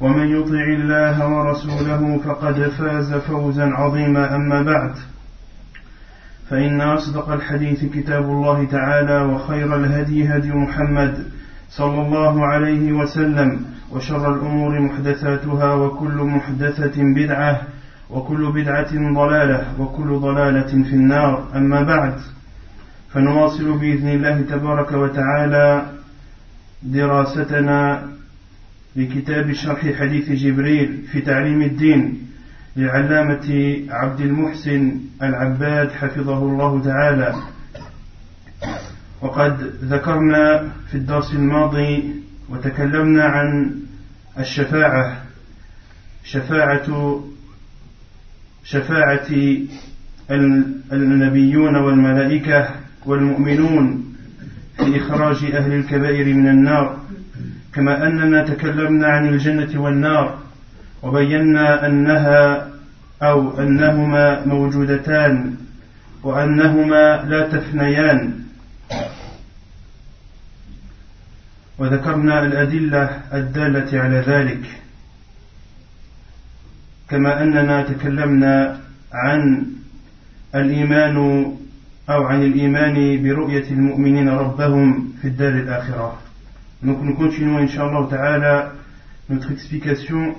ومن يطع الله ورسوله فقد فاز فوزا عظيما. أما بعد فإن أصدق الحديث كتاب الله تعالى وخير الهدي هدي محمد صلى الله عليه وسلم وشر الأمور محدثاتها وكل محدثة بدعة وكل بدعة ضلالة وكل ضلالة في النار. أما بعد فنواصل بإذن الله تبارك وتعالى دراستنا لكتاب شرح حديث جبريل في تعليم الدين للعلامة عبد المحسن العباد حفظه الله تعالى. وقد ذكرنا في الدرس الماضي وتكلمنا عن الشفاعة شفاعة شفاعة النبيون والملائكة والمؤمنون في إخراج أهل الكبائر من النار. كما أننا تكلمنا عن الجنة والنار وبينا أنها أو أنهما موجودتان وأنهما لا تفنيان. وذكرنا الأدلة الدالة على ذلك. كما أننا تكلمنا عن الإيمان أو عن الإيمان برؤية المؤمنين ربهم في الدار الآخرة. Donc nous continuons, Inch'Allah Ta'ala, notre explication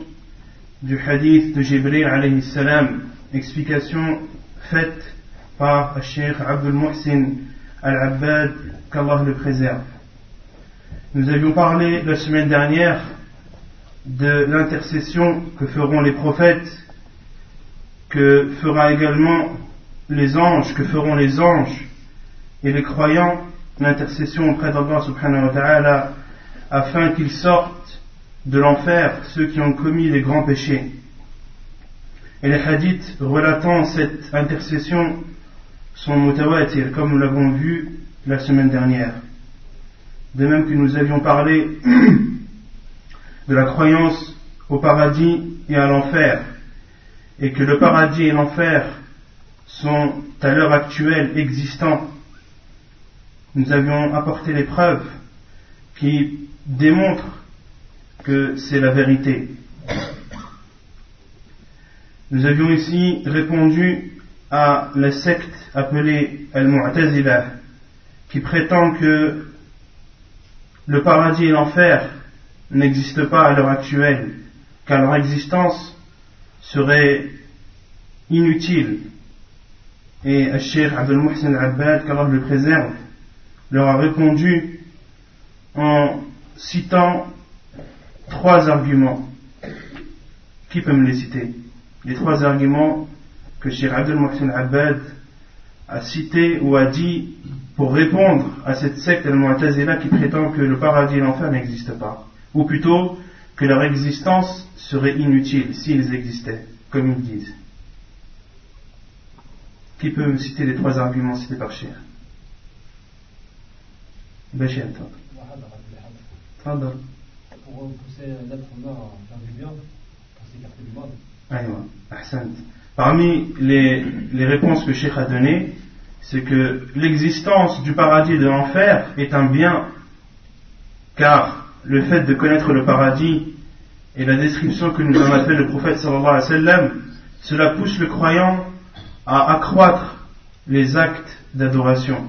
du hadith de Jibril alayhi salam, explication faite par Sheikh Abdul Muhsin Al-Abbad, qu'Allah le préserve. Nous avions parlé la semaine dernière de l'intercession que feront les prophètes, que fera également les anges, que feront les anges et les croyants, l'intercession auprès d'Allah subhanahu wa ta'ala afin qu'ils sortent de l'enfer ceux qui ont commis les grands péchés. Et les hadiths relatant cette intercession sont mutawatir, comme nous l'avons vu la semaine dernière. De même que nous avions parlé de la croyance au paradis et à l'enfer, et que le paradis et l'enfer sont à l'heure actuelle existants, nous avions apporté les preuves qui démontre que c'est la vérité. Nous avions ici répondu à la secte appelée Al-Mu'tazila qui prétend que le paradis et l'enfer n'existent pas à l'heure actuelle, car leur existence serait inutile. Et Sheikh Abdul Muhsin Al-Abbad, qu'Allah le préserve, leur a répondu en citant trois arguments. Qui peut me les citer? Les trois arguments que Cheikh Abdel Mohsen Abad a cités ou a dit pour répondre à cette secte al-Mu'tazila qui prétend que le paradis et l'enfer n'existent pas. Ou plutôt que leur existence serait inutile s'ils existaient, comme ils disent. Qui peut me citer les trois arguments cités par Cheikh? Bachir, pour pousser l'être humain à faire du bien, pour s'écarter du mal. Parmi les, les, réponses que Sheikh a données, c'est que l'existence du paradis et de l'enfer est un bien, car le fait de connaître le paradis et la description que nous avons fait le prophète sallallahu alayhi wa sallam, cela pousse le croyant à accroître les actes d'adoration.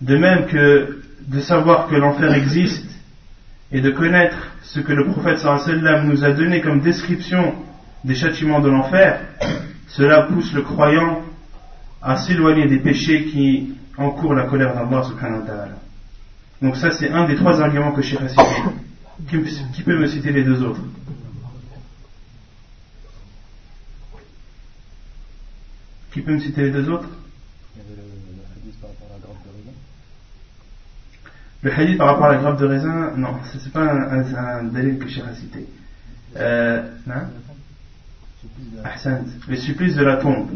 De même que de savoir que l'enfer existe et de connaître ce que le prophète sallam nous a donné comme description des châtiments de l'enfer, cela pousse le croyant à s'éloigner des péchés qui encourent la colère d'Allah subhanahu wa ta'ala. Donc ça c'est un des trois arguments que a cité. Qui, peut me citer les deux autres Qui peut me citer les deux autres? Le hadith par rapport à la grappe de raisin, non, ce n'est pas un, un, que Cheikh a cité. Le supplice de la tombe.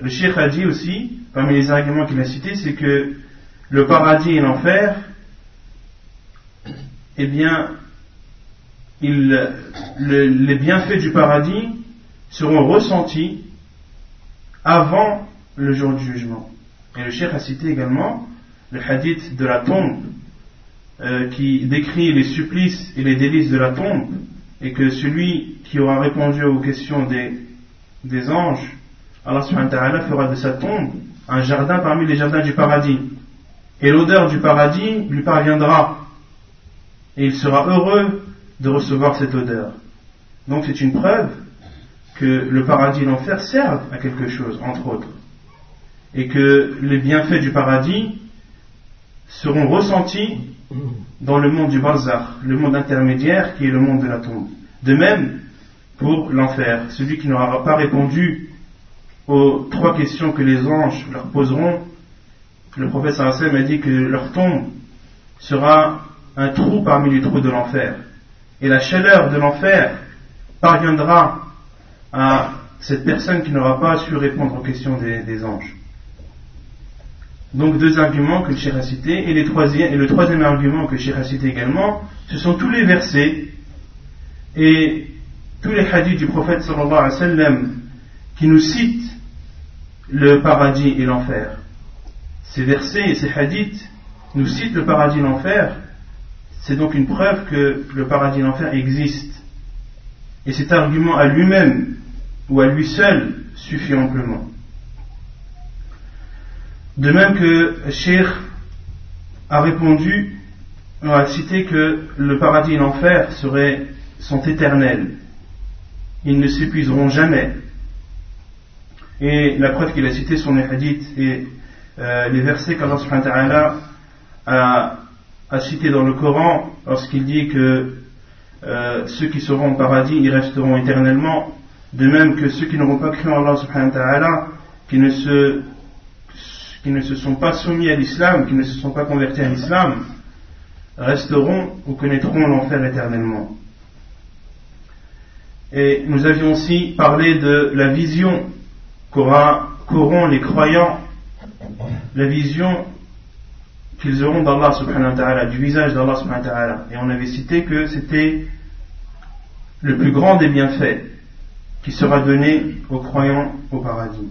Le Cheikh a dit aussi, parmi les arguments qu'il a cités, c'est que le paradis et l'enfer, eh bien, les bienfaits du paradis seront ressentis avant le jour du jugement. Et le Cheikh a cité également le hadith de la tombe euh, qui décrit les supplices et les délices de la tombe et que celui qui aura répondu aux questions des, des anges Allah subhanahu fera de sa tombe un jardin parmi les jardins du paradis. Et l'odeur du paradis lui parviendra. Et il sera heureux de recevoir cette odeur. Donc c'est une preuve que le paradis et l'enfer servent à quelque chose, entre autres. Et que les bienfaits du paradis seront ressentis dans le monde du bazar, le monde intermédiaire qui est le monde de la tombe. De même pour l'enfer, celui qui n'aura pas répondu aux trois questions que les anges leur poseront, le prophète sallam a dit que leur tombe sera un trou parmi les trous de l'enfer. Et la chaleur de l'enfer parviendra à cette personne qui n'aura pas su répondre aux questions des, anges. Donc deux arguments que le Cheikh a et, le troisième argument que le Cheikh cité également, ce sont tous les versets et tous les hadiths du prophète sallallahu alayhi wa sallam qui nous citent le paradis et l'enfer. Ces versets et ces hadiths nous citent le paradis et l'enfer. C'est donc une preuve que le paradis et l'enfer existent. Et cet argument à lui-même ou à lui seul suffit amplement. De même que Cheikh a répondu, on a cité que le paradis et l'enfer sont éternels. Ils ne s'épuiseront jamais. Et la preuve qu'il a cité sont les hadiths et euh, les versets qu'Allah a, a cités dans le Coran lorsqu'il dit que euh, ceux qui seront au paradis y resteront éternellement, de même que ceux qui n'auront pas cru en Allah subhanahu qui ne se qui ne se sont pas soumis à l'islam, qui ne se sont pas convertis à l'islam, resteront ou connaîtront l'enfer éternellement. Et nous avions aussi parlé de la vision qu'auront les croyants la vision qu'ils auront d'Allah subhanahu wa ta'ala, du visage d'Allah subhanahu wa ta'ala. Et on avait cité que c'était le plus grand des bienfaits qui sera donné aux croyants au paradis.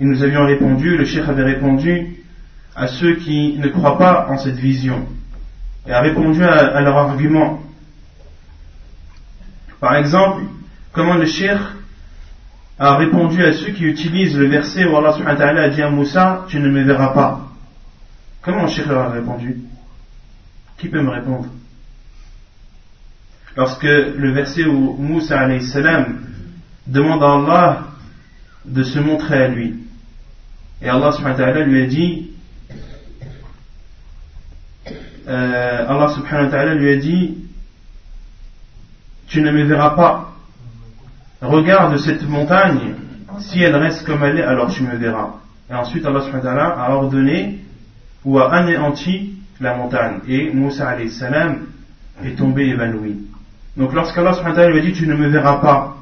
Et nous avions répondu, le cheikh avait répondu à ceux qui ne croient pas en cette vision et a répondu à, à leur argument. Par exemple, comment le cheikh a répondu à ceux qui utilisent le verset où Allah subhanahu wa a dit à Moussa, tu ne me verras pas. Comment Cheikh leur a répondu? Qui peut me répondre? Lorsque le verset où Moussa salam demande à Allah de se montrer à lui. Et Allah subhanahu wa ta'ala lui a dit euh, Allah subhanahu wa ta'ala lui a dit tu ne me verras pas regarde cette montagne, si elle reste comme elle est, alors tu me verras. Et ensuite Allah a ordonné ou a anéanti la montagne. Et Moussa salam est tombé évanoui. Donc lorsqu'Allah lui a dit tu ne me verras pas,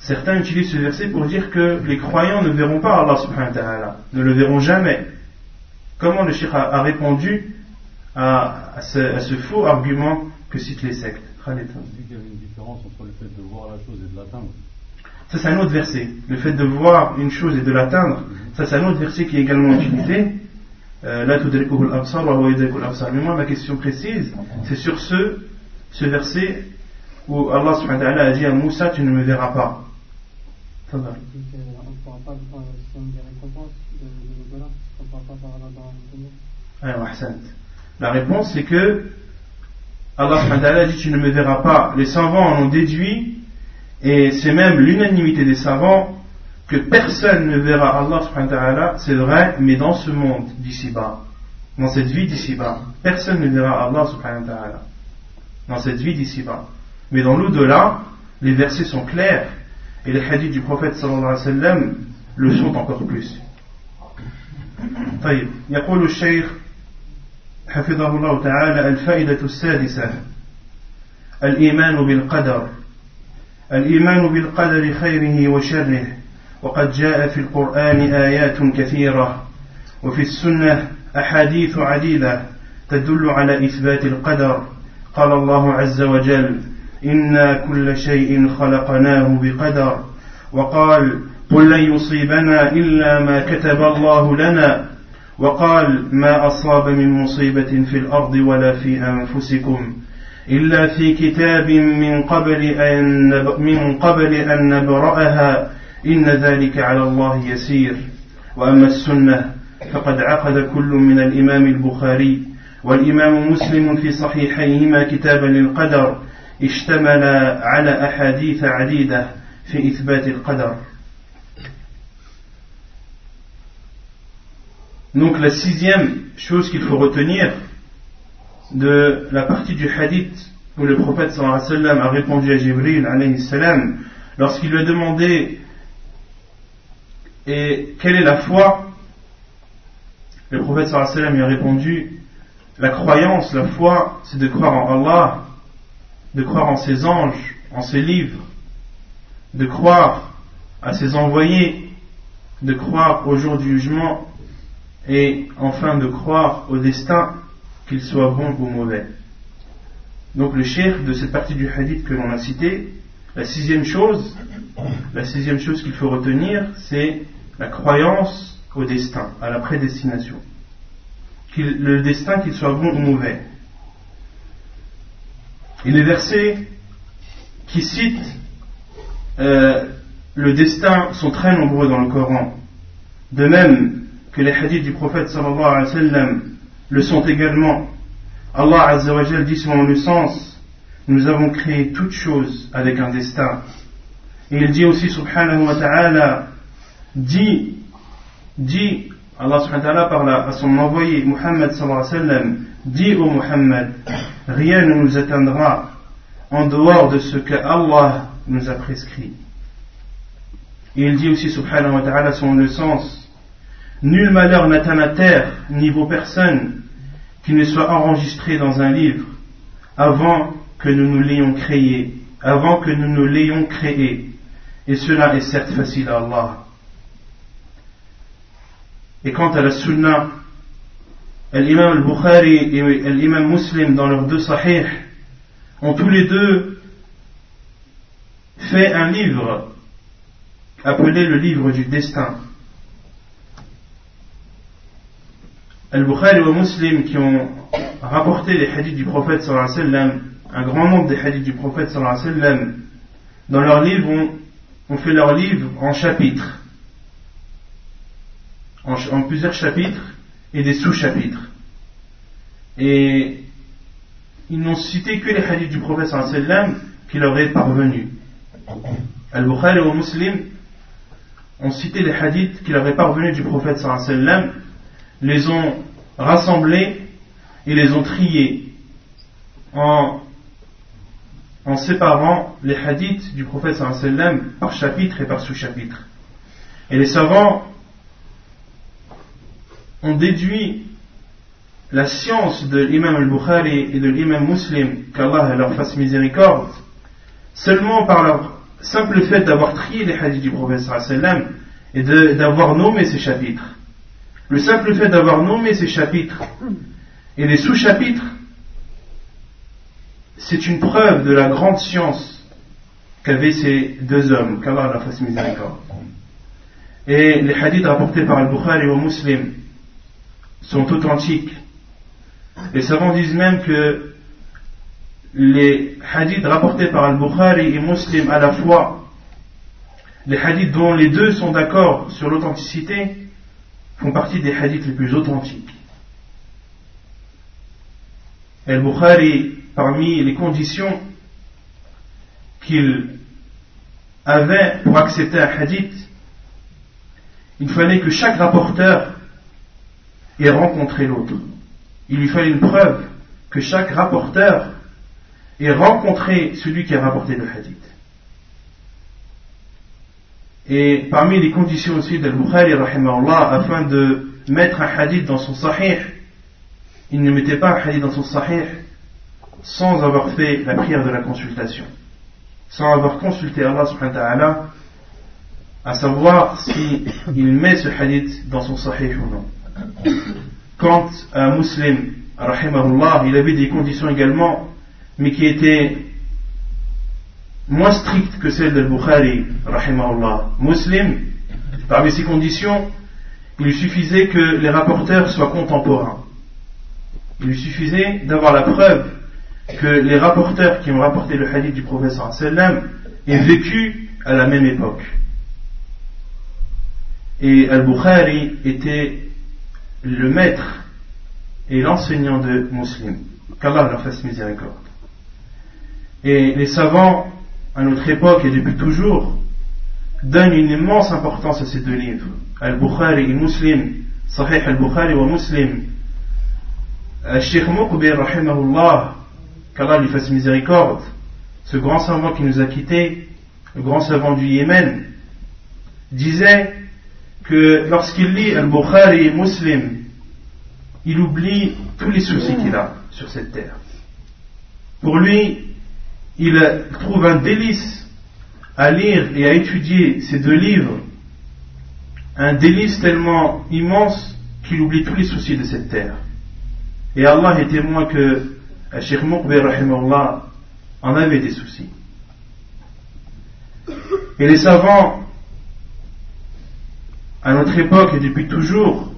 certains utilisent ce verset pour dire que les croyants ne verront pas Allah subhanahu wa ne le verront jamais. Comment le Cheikh a, répondu à, ce, faux argument que citent les sectes? Y avait une différence entre le fait de voir la chose et de l'atteindre. Ça, c'est un autre verset. Le fait de voir une chose et de l'atteindre, ça, c'est un autre verset qui est également utilisé. Euh, Mais moi, ma question précise, c'est sur ce, ce verset où Allah subhanahu wa ta'ala a dit à Moussa, tu ne me verras pas. Ça va. La réponse, c'est que Allah dit tu ne me verras pas. Les savants en ont déduit, et c'est même l'unanimité des savants, que personne ne verra Allah subhanahu wa ta'ala, c'est vrai, mais dans ce monde d'ici-bas, dans cette vie d'ici-bas, personne ne verra Allah subhanahu wa ta'ala, dans cette vie d'ici-bas. Mais dans l'au-delà, les versets sont clairs, et les hadiths du prophète sallallahu alayhi wa sallam le sont encore plus. طيب يقول الشيخ حفظه الله تعالى الفائدة السادسة الإيمان بالقدر الإيمان بالقدر خيره وشره وقد جاء في القرآن آيات كثيرة وفي السنة أحاديث عديدة تدل على إثبات القدر قال الله عز وجل إنا كل شيء خلقناه بقدر وقال قل لن يصيبنا إلا ما كتب الله لنا وقال ما أصاب من مصيبة في الأرض ولا في أنفسكم إلا في كتاب من قبل أن من قبل أن نبرأها إن ذلك على الله يسير وأما السنة فقد عقد كل من الإمام البخاري والإمام مسلم في صحيحيهما كتابا للقدر اشتمل على أحاديث عديدة في إثبات القدر Donc la sixième chose qu'il faut retenir de la partie du hadith où le prophète sallallahu alayhi wa sallam a répondu à Jibril alayhi salam lorsqu'il lui a demandé et quelle est la foi Le prophète sallallahu alayhi wa sallam lui a répondu la croyance, la foi, c'est de croire en Allah, de croire en ses anges, en ses livres, de croire à ses envoyés, de croire au jour du jugement et enfin de croire au destin, qu'il soit bon ou mauvais. Donc le chef de cette partie du hadith que l'on a cité, la sixième chose, la sixième chose qu'il faut retenir, c'est la croyance au destin, à la prédestination. le destin qu'il soit bon ou mauvais. Et les versets qui citent euh, le destin sont très nombreux dans le Coran. De même que les hadiths du prophète sallallahu alayhi wa le sont également. Allah azza wa dit selon le sens, nous avons créé toutes choses avec un destin. Et il dit aussi subhanahu wa ta'ala, dit, dit, Allah subhanahu wa ta'ala parle à son envoyé Muhammad sallallahu alayhi wa sallam, dit au Muhammad, rien ne nous atteindra en dehors de ce que Allah nous a prescrit. Et il dit aussi subhanahu wa ta'ala selon le sens, Nul malheur n'atteint la terre, ni vos personnes, qui ne soit enregistré dans un livre, avant que nous nous l'ayons créé, avant que nous nous l'ayons créé. Et cela est certes facile à Allah. Et quant à la sunna, l'imam al-Bukhari et l'imam Muslim dans leurs deux sahih ont tous les deux fait un livre appelé le livre du destin. Al-Bukhari et Muslim qui ont rapporté les hadiths du prophète sallallahu alayhi wa sallam, un grand nombre des hadiths du prophète sallallahu alayhi wa sallam, dans leurs livres, ont, fait leurs livres en chapitres, en, plusieurs chapitres et des sous-chapitres. Et ils n'ont cité que les hadiths du prophète sallam qui leur est parvenu. Al-Bukhari et Muslim ont cité les hadiths qui leur est parvenu du prophète sallam les ont rassemblés et les ont triés en, en séparant les hadiths du prophète sallam par chapitre et par sous-chapitre. Et les savants ont déduit la science de l'imam al-Bukhari et de l'imam muslim, qu'Allah leur fasse miséricorde, seulement par leur simple fait d'avoir trié les hadiths du prophète sallam et d'avoir nommé ces chapitres. Le simple fait d'avoir nommé ces chapitres et les sous-chapitres, c'est une preuve de la grande science qu'avaient ces deux hommes, qu'Allah la fasse miséricorde. Et les hadiths rapportés par Al-Bukhari ou Muslim sont authentiques. Les savants disent même que les hadiths rapportés par Al-Bukhari et Muslim à la fois, les hadiths dont les deux sont d'accord sur l'authenticité, font partie des hadiths les plus authentiques. Al-Bukhari, parmi les conditions qu'il avait pour accepter un hadith, il fallait que chaque rapporteur ait rencontré l'autre. Il lui fallait une preuve que chaque rapporteur ait rencontré celui qui a rapporté le hadith. Et parmi les conditions aussi d'Al-Bukhari, afin de mettre un hadith dans son sahih, il ne mettait pas un hadith dans son sahih sans avoir fait la prière de la consultation, sans avoir consulté Allah subhanahu wa ta'ala, à savoir s'il il met ce hadith dans son sahih ou non. Quand un musulman, il avait des conditions également, mais qui étaient moins strictes que celles de Bukhari, rahimahullah. Muslim, parmi ces conditions, il lui suffisait que les rapporteurs soient contemporains. Il lui suffisait d'avoir la preuve que les rapporteurs qui ont rapporté le hadith du professeur sallam aient vécu à la même époque. Et Al-Bukhari était le maître et l'enseignant de Muslim. Qu'Allah leur fasse miséricorde. Et les savants, à notre époque et depuis toujours, donnent une immense importance à ces deux livres, Al-Bukhari et Muslim, Sahih Al-Bukhari wa Muslim. Sheikh Muqbir, rahimahullah, qu'Allah lui fasse miséricorde, ce grand savant qui nous a quittés, le grand savant du Yémen, disait que lorsqu'il lit Al-Bukhari et Muslim, il oublie tous les soucis qu'il a sur cette terre. Pour lui, il trouve un délice à lire et à étudier ces deux livres, un délice tellement immense qu'il oublie tous les soucis de cette terre. Et Allah est témoin que Sheikh Muqbir en avait des soucis. Et les savants, à notre époque et depuis toujours,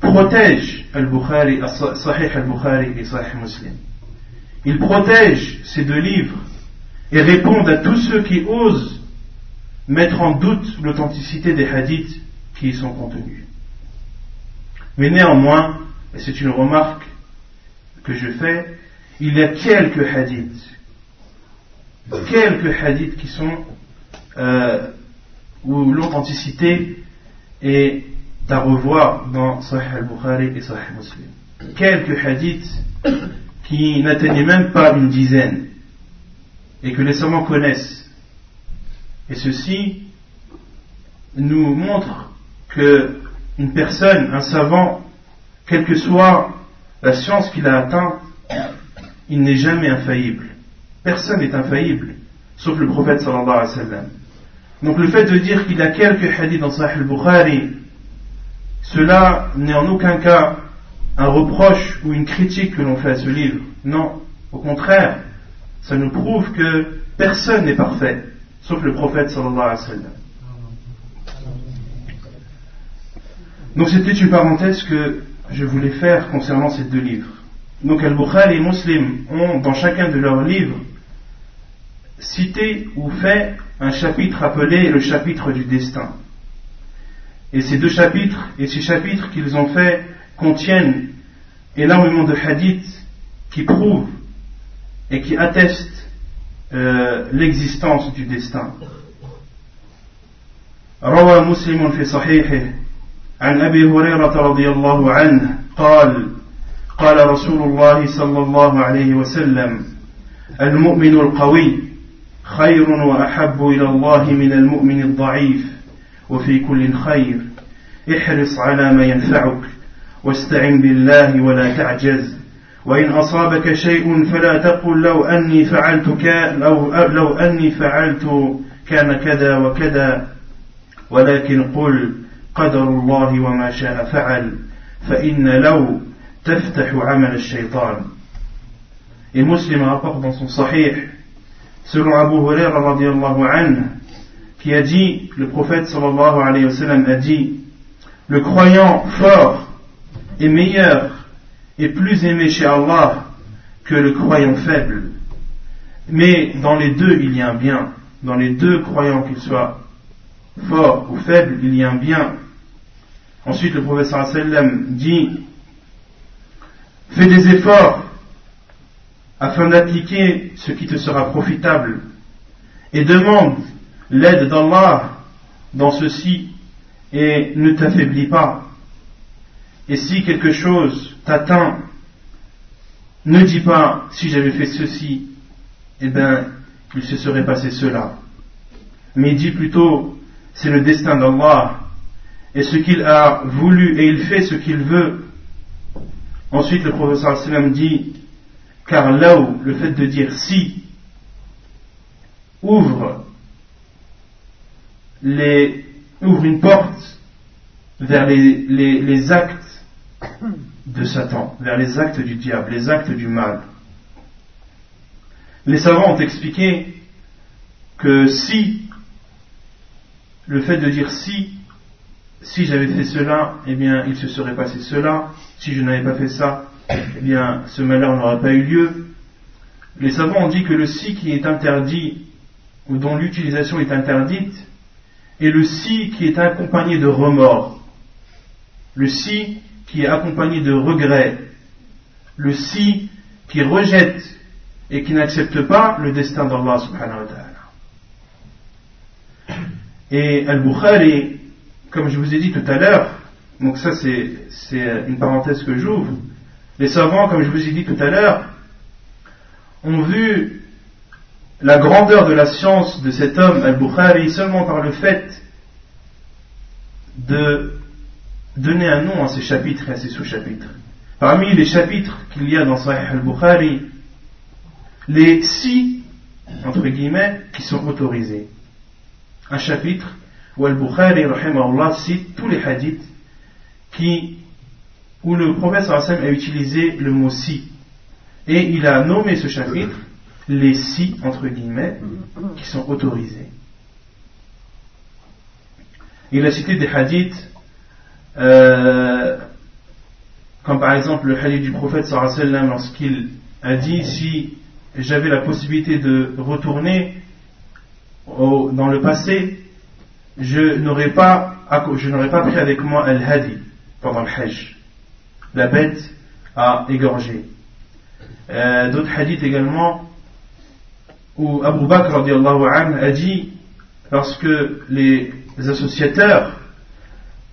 protègent Al-Bukhari, Sahih Al-Bukhari et Sahih Muslim. Ils protègent ces deux livres et répondent à tous ceux qui osent mettre en doute l'authenticité des hadiths qui y sont contenus. Mais néanmoins, et c'est une remarque que je fais, il y a quelques hadiths, quelques hadiths qui sont euh, où l'authenticité est à revoir dans Sahih al-Bukhari et Sahih Muslim. Quelques hadiths qui n'atteignaient même pas une dizaine et que les savants connaissent. Et ceci nous montre que une personne, un savant, quelle que soit la science qu'il a atteint, il n'est jamais infaillible. Personne n'est infaillible, sauf le prophète sallallahu alayhi wa sallam. Donc le fait de dire qu'il a quelques hadiths dans Sahih al-Bukhari, cela n'est en aucun cas un reproche ou une critique que l'on fait à ce livre. Non, au contraire, ça nous prouve que personne n'est parfait, sauf le prophète sallallahu alayhi wa sallam. Donc c'était une parenthèse que je voulais faire concernant ces deux livres. Donc Al-Bukhari et Muslim ont dans chacun de leurs livres cité ou fait un chapitre appelé le chapitre du destin. Et ces deux chapitres et ces chapitres qu'ils ont fait contiennent énormément de hadiths qui prouvent et qui attestent euh, l'existence du destin. روى مسلم في صحيحه عن ابي هريره رضي الله عنه قال قال رسول الله صلى الله عليه وسلم المؤمن القوي خير وأحب إلى الله من المؤمن الضعيف. وفي كل خير احرص على ما ينفعك واستعن بالله ولا تعجز. وإن أصابك شيء فلا تقل لو أني فعلت لو, لو أني فعلت كان كذا وكذا. ولكن قل قدر الله وما شاء فعل فإن لو تفتح عمل الشيطان. Et Muslim Sahih, selon Abu Huraira radiallahu qui a dit, le prophète sallallahu alayhi wa sallam a dit, le croyant fort est meilleur et plus aimé chez Allah que le croyant faible. Mais dans les deux, il y a un bien. Dans les deux croyants, qu'ils soient forts ou faibles, il y a un bien. Ensuite, le professeur sallam dit Fais des efforts afin d'appliquer ce qui te sera profitable et demande l'aide d'Allah dans ceci et ne t'affaiblis pas. Et si quelque chose t'atteint, ne dis pas si j'avais fait ceci, eh bien, il se serait passé cela. Mais dis plutôt, c'est le destin d'Allah, et ce qu'il a voulu, et il fait ce qu'il veut. Ensuite, le professeur sallam dit, car là où le fait de dire si ouvre une porte vers les, actes de Satan, vers les actes du diable, les actes du mal. Les savants ont expliqué que si, le fait de dire si, si j'avais fait cela, eh bien il se serait passé cela, si je n'avais pas fait ça, eh bien ce malheur n'aurait pas eu lieu. Les savants ont dit que le si qui est interdit, ou dont l'utilisation est interdite, est le si qui est accompagné de remords, le si qui est accompagné de regret, le si qui rejette et qui n'accepte pas le destin d'Allah subhanahu wa ta'ala. Et Al-Bukhari, comme je vous ai dit tout à l'heure, donc ça c'est une parenthèse que j'ouvre, les savants, comme je vous ai dit tout à l'heure, ont vu la grandeur de la science de cet homme, Al-Bukhari, seulement par le fait de donner un nom à ses chapitres et à ses sous-chapitres. Parmi les chapitres qu'il y a dans Sahih al-Bukhari, les six, entre guillemets, qui sont autorisés. Un chapitre où al-Bukhari, cite tous les hadiths qui, où le prophète a utilisé le mot si. Et il a nommé ce chapitre les si, entre guillemets, qui sont autorisés. Il a cité des hadiths, euh, comme par exemple le hadith du prophète sallam lorsqu'il a dit si j'avais la possibilité de retourner dans le passé, je n'aurais pas, pas pris avec moi al-hadi pendant le hajj, la bête à égorger. Euh, d'autres hadiths également où Abu Bakr a dit lorsque les associateurs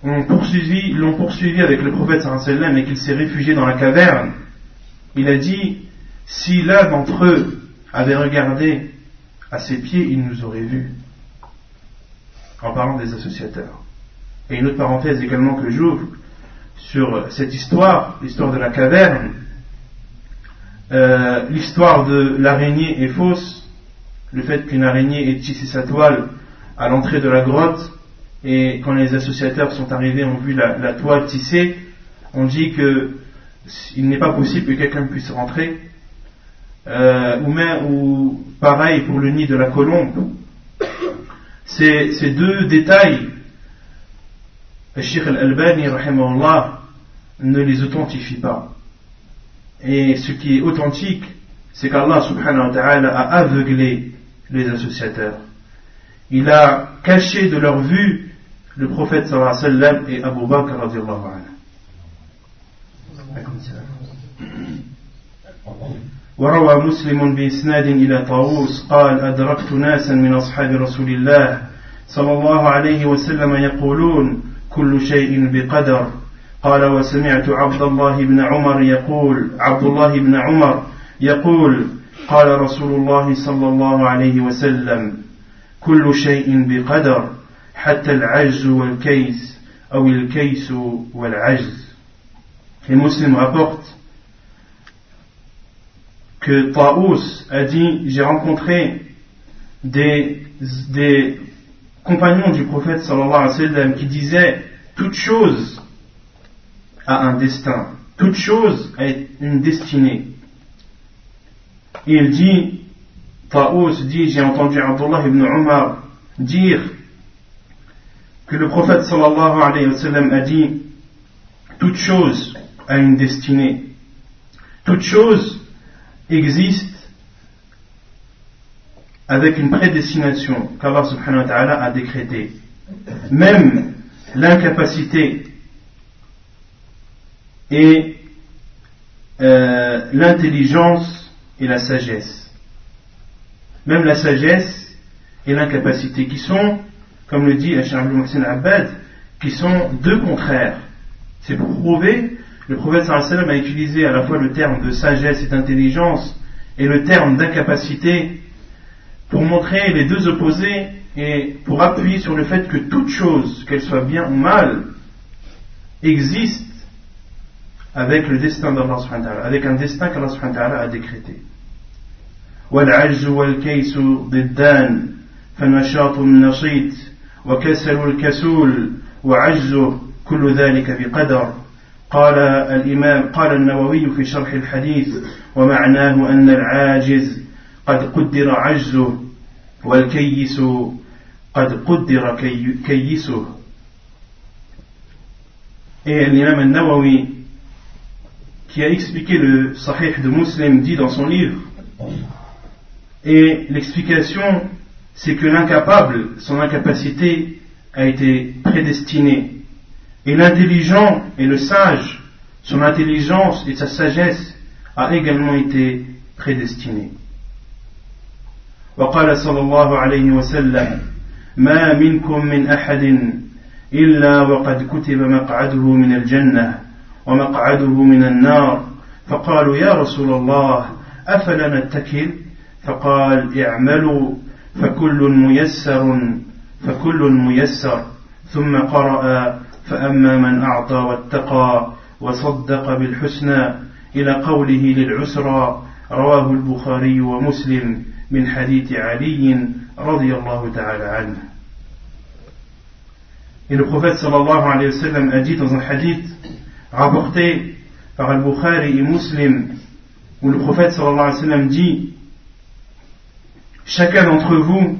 l'ont poursuivi, poursuivi avec le prophète et qu'il s'est réfugié dans la caverne, il a dit si l'un d'entre eux avait regardé à ses pieds, il nous aurait vus. En parlant des associateurs. Et une autre parenthèse également que j'ouvre sur cette histoire, l'histoire de la caverne. Euh, l'histoire de l'araignée est fausse. Le fait qu'une araignée ait tissé sa toile à l'entrée de la grotte et quand les associateurs sont arrivés ont vu la, toile tissée, on dit que il n'est pas possible que quelqu'un puisse rentrer euh, ou même ou pareil pour le nid de la colombe. Ces, ces deux détails, le Sheikh al-Albani ne les authentifie pas. Et ce qui est authentique, c'est qu'Allah subhanahu wa ta'ala a aveuglé les associateurs. Il a caché de leur vue le prophète sallallahu alayhi wa sallam et Abu Bakr radiallahu anhu. وروى مسلم بإسناد إلى طاووس قال أدركت ناسا من أصحاب رسول الله صلى الله عليه وسلم يقولون كل شيء بقدر. قال وسمعت عبد الله بن عمر يقول عبد الله بن عمر يقول قال رسول الله صلى الله عليه وسلم كل شيء بقدر حتى العجز والكيس أو الكيس والعجز. Et Muslim rapporte que Taous a dit J'ai rencontré des, des compagnons du prophète sallallahu alayhi wa sallam qui disaient Toute chose a un destin, toute chose a une destinée. Et il dit Taous dit J'ai entendu Abdullah ibn Umar dire que le prophète sallallahu alayhi wa sallam a dit Toute chose a une destinée. Toute chose existe avec une prédestination qu'Allah subhanahu a décrétée. Même l'incapacité et euh, l'intelligence et la sagesse. Même la sagesse et l'incapacité qui sont, comme le dit Hacham Abad, qui sont deux contraires. C'est pour prouver, le prophète sallam a utilisé à la fois le terme de sagesse et d'intelligence et le terme d'incapacité pour montrer les deux opposés et pour appuyer sur le fait que toute chose, qu'elle soit bien ou mal, existe avec le destin d'Allah avec un destin qu'Allah a décrété. والعجز والكيس ضدان فالنشاط النشيط وكسل الكسول وعجزه كل ذلك بقدر قال الإمام قال النووي في شرح الحديث ومعناه أن العاجز قد قدر عجزه والكيس قد قدر كيسه Et l'imam al-Nawawi, qui a expliqué le Sahih de Muslim, dit dans son livre, et l'explication, c'est que l'incapable, son incapacité a été prédestinée, et l'intelligent et le sage, son intelligence et sa sagesse a également été prédestinée. وقال صلى الله عليه وسلم ما منكم من أحد إلا وقد كتب مقعده من الجنة ومقعده من النار. فقالوا يا رسول الله أفلا نتكل؟ فقال اعملوا فكل ميسر فكل ميسر. ثم قرأ فأما من أعطى واتقى وصدق بالحسنى إلى قوله للعسرى رواه البخاري ومسلم. من حديث علي رضي الله تعالى عنه Et le prophète sallallahu alayhi wa sallam a dit dans un hadith rapporté par Al-Bukhari et Muslim, où le prophète sallallahu alayhi wa sallam dit Chacun d'entre vous,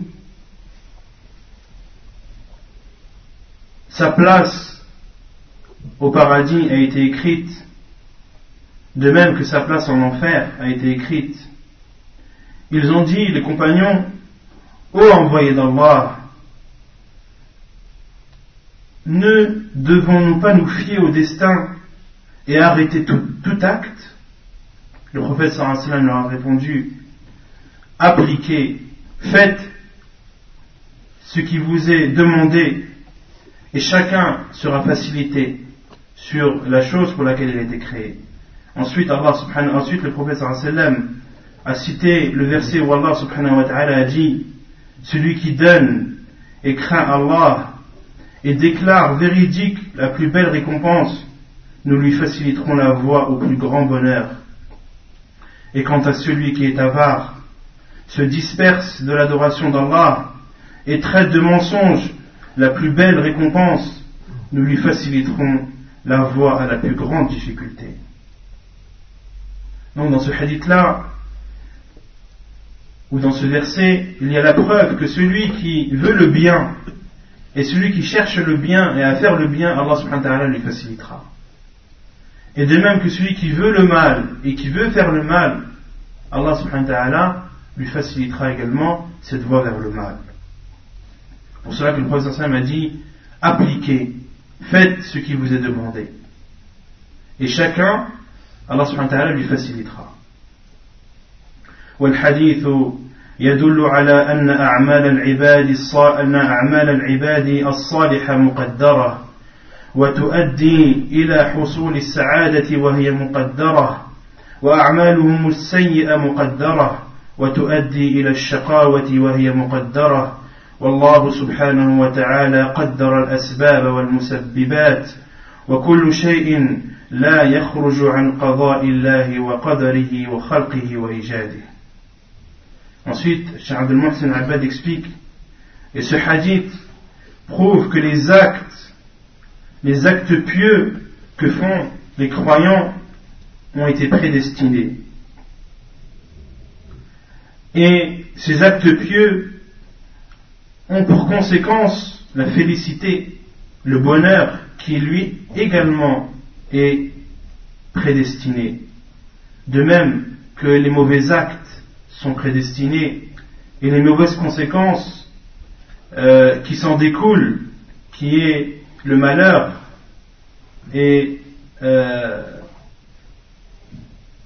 sa place au paradis a été écrite, de même que sa place en enfer a été écrite. Ils ont dit, les compagnons, Ô envoyé d'Allah, ne devons-nous pas nous fier au destin et arrêter tout, acte? Le prophète sallam leur a répondu appliquez, faites ce qui vous est demandé et chacun sera facilité sur la chose pour laquelle il a été créé. Ensuite, Allah ensuite le prophète sallam a cité le verset où Allah subhanahu wa ta'ala a dit celui qui donne et craint Allah et déclare véridique la plus belle récompense, nous lui faciliterons la voie au plus grand bonheur. Et quant à celui qui est avare, se disperse de l'adoration d'Allah et traite de mensonge la plus belle récompense, nous lui faciliterons la voie à la plus grande difficulté. Donc dans ce hadith-là, ou dans ce verset, il y a la preuve que celui qui veut le bien et celui qui cherche le bien et à faire le bien, Allah subhanahu wa ta'ala lui facilitera. Et de même que celui qui veut le mal et qui veut faire le mal, Allah subhanahu wa ta'ala lui facilitera également cette voie vers le mal. Pour cela que le prophète a dit, appliquez, faites ce qui vous est demandé. Et chacun, Allah subhanahu wa ta'ala lui facilitera. والحديث يدل على أن أعمال العباد أن أعمال العباد الصالحة مقدرة وتؤدي إلى حصول السعادة وهي مقدرة وأعمالهم السيئة مقدرة وتؤدي إلى الشقاوة وهي مقدرة. والله سبحانه وتعالى قدر الأسباب والمسببات وكل شيء لا يخرج عن قضاء الله وقدره وخلقه وإيجاده. Ensuite, Cheikh Abdel Mohsen Abad explique, et ce hadith prouve que les actes, les actes pieux que font les croyants ont été prédestinés. Et ces actes pieux ont pour conséquence la félicité, le bonheur qui lui également est prédestiné. De même que les mauvais actes sont prédestinés et les mauvaises conséquences euh, qui s'en découlent, qui est le malheur et euh,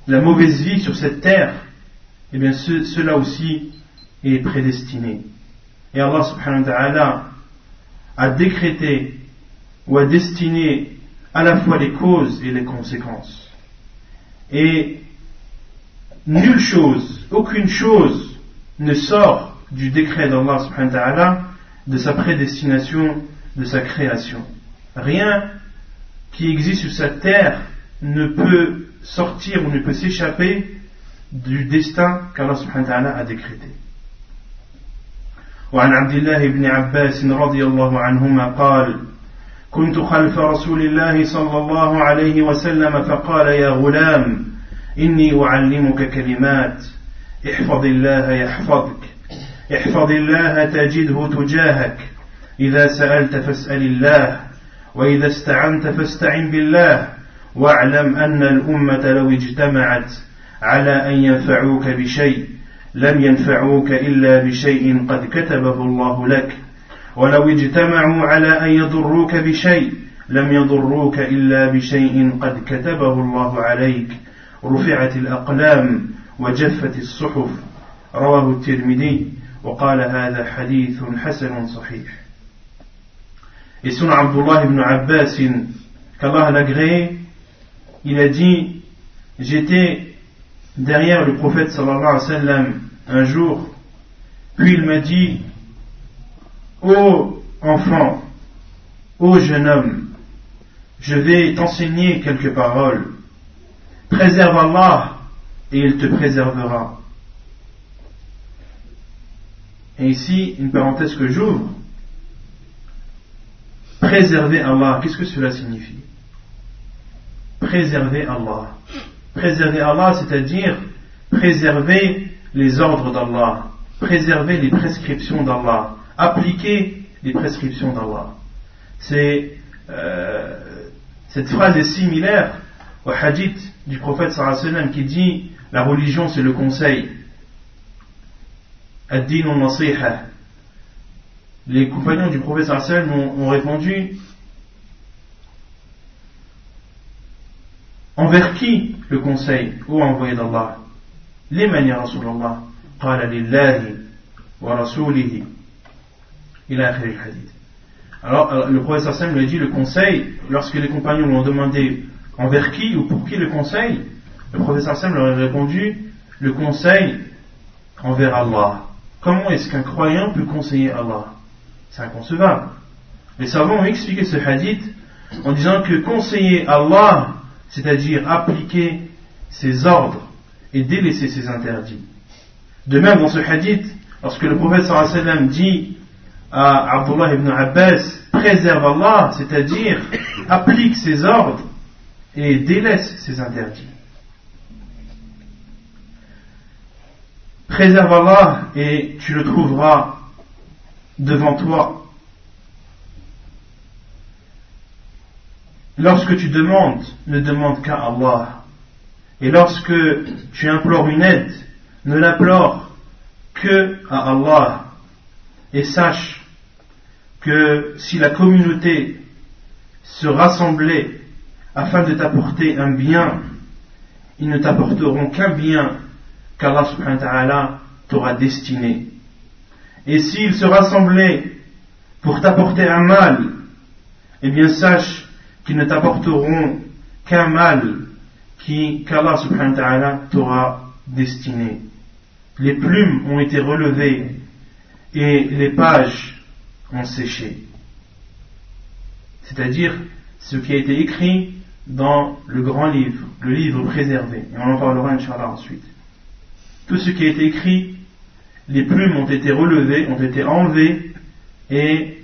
la mauvaise vie sur cette terre, eh bien cela aussi est prédestiné. Et Allah subhanahu wa ta'ala a décrété ou à destiner à la fois les causes et les conséquences. Et nulle chose, aucune chose ne sort du décret d'Allah subhanahu wa ta'ala de sa prédestination, de sa création. Rien qui existe sur cette terre ne peut sortir ou ne peut s'échapper du destin qu'Allah subhanahu wa ta'ala a décrété. وعن عبد الله بن عباس رضي الله عنهما قال كنت خلف رسول الله صلى الله عليه وسلم فقال يا غلام إني أعلمك كلمات. احفظ الله يحفظك. احفظ الله تجده تجاهك. إذا سألت فاسأل الله. وإذا استعنت فاستعن بالله. واعلم أن الأمة لو اجتمعت على أن ينفعوك بشيء لم ينفعوك إلا بشيء قد كتبه الله لك. ولو اجتمعوا على أن يضروك بشيء لم يضروك إلا بشيء قد كتبه الله عليك. رفعت الأقلام وجفت الصحف رواه الترمذي وقال هذا حديث حسن صحيح Et son Abdullah ibn Abbas, qu'Allah l'agréé, il a dit J'étais derrière le prophète sallallahu alayhi wa sallam un jour, puis il m'a dit Ô enfant, ô jeune homme, je vais t'enseigner quelques paroles. Préserve Allah et il te préservera. Et ici, une parenthèse que j'ouvre. Préserver Allah, qu'est-ce que cela signifie? Préserver Allah. Préserver Allah, c'est-à-dire préserver les ordres d'Allah, préserver les prescriptions d'Allah, appliquer les prescriptions d'Allah. C'est, euh, cette phrase est similaire au hadith du prophète sallam qui dit la religion c'est le conseil. Ad-din nasiha. Les compagnons du prophète sallam ont, ont répondu envers qui le conseil ou envoyé d'Allah Les manières Rasulallah. قال لله ورسوله alors, euh, le prophète Sassam lui a dit le conseil, lorsque les compagnons lui ont demandé envers qui ou pour qui le conseil, le prophète Sassam leur a répondu le conseil envers Allah. Comment est-ce qu'un croyant peut conseiller Allah? C'est inconcevable. Les savants ont expliqué ce hadith en disant que conseiller Allah, c'est-à-dire appliquer ses ordres et délaisser ses interdits. De même, dans ce hadith, lorsque le prophète sallam dit à Abdullah ibn Abbas préserve Allah, c'est-à-dire applique ses ordres et délaisse ses interdits. Préserve Allah et tu le trouveras devant toi. Lorsque tu demandes, ne demande qu'à Allah. Et lorsque tu implores une aide, ne l'implore que à Allah. Et sache que si la communauté se rassemblait afin de t'apporter un bien, ils ne t'apporteront qu'un bien qu'Allah subhanahu wa ta'ala t'aura destiné. Et s'ils se rassemblaient pour t'apporter un mal, eh bien sache qu'ils ne t'apporteront qu'un mal qu'Allah subhanahu wa ta'ala t'aura destiné. Les plumes ont été relevées et les pages ont séché. C'est-à-dire ce qui a été écrit dans le grand livre, le livre préservé. Et on en parlera Inch'Allah ensuite. Tout ce qui a été écrit, les plumes ont été relevées, ont été enlevées, et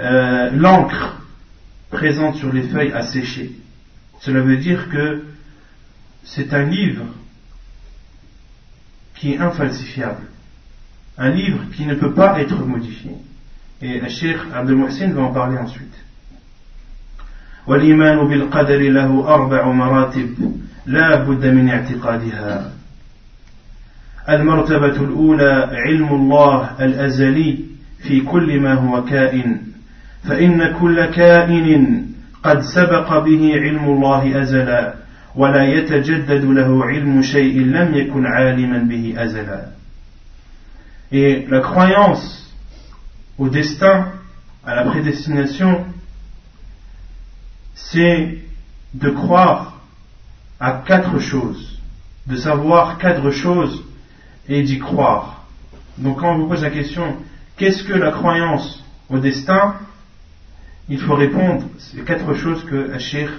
euh, l'encre présente sur les feuilles a séché. Cela veut dire que c'est un livre qui est infalsifiable, un livre qui ne peut pas être modifié. Et le Cheikh Abdel Mohsin va en parler ensuite. والإيمان بالقدر له أربع مراتب لا بد من اعتقادها. المرتبة الأولى علم الله الأزلي في كل ما هو كائن فإن كل كائن قد سبق به علم الله أزلا ولا يتجدد له علم شيء لم يكن عالما به أزلا. Et la croyance au destin, à la prédestination, c'est de croire à quatre choses, de savoir quatre choses et d'y croire. Donc quand on vous pose la question, qu'est-ce que la croyance au destin Il faut répondre, c'est quatre choses que Sheikh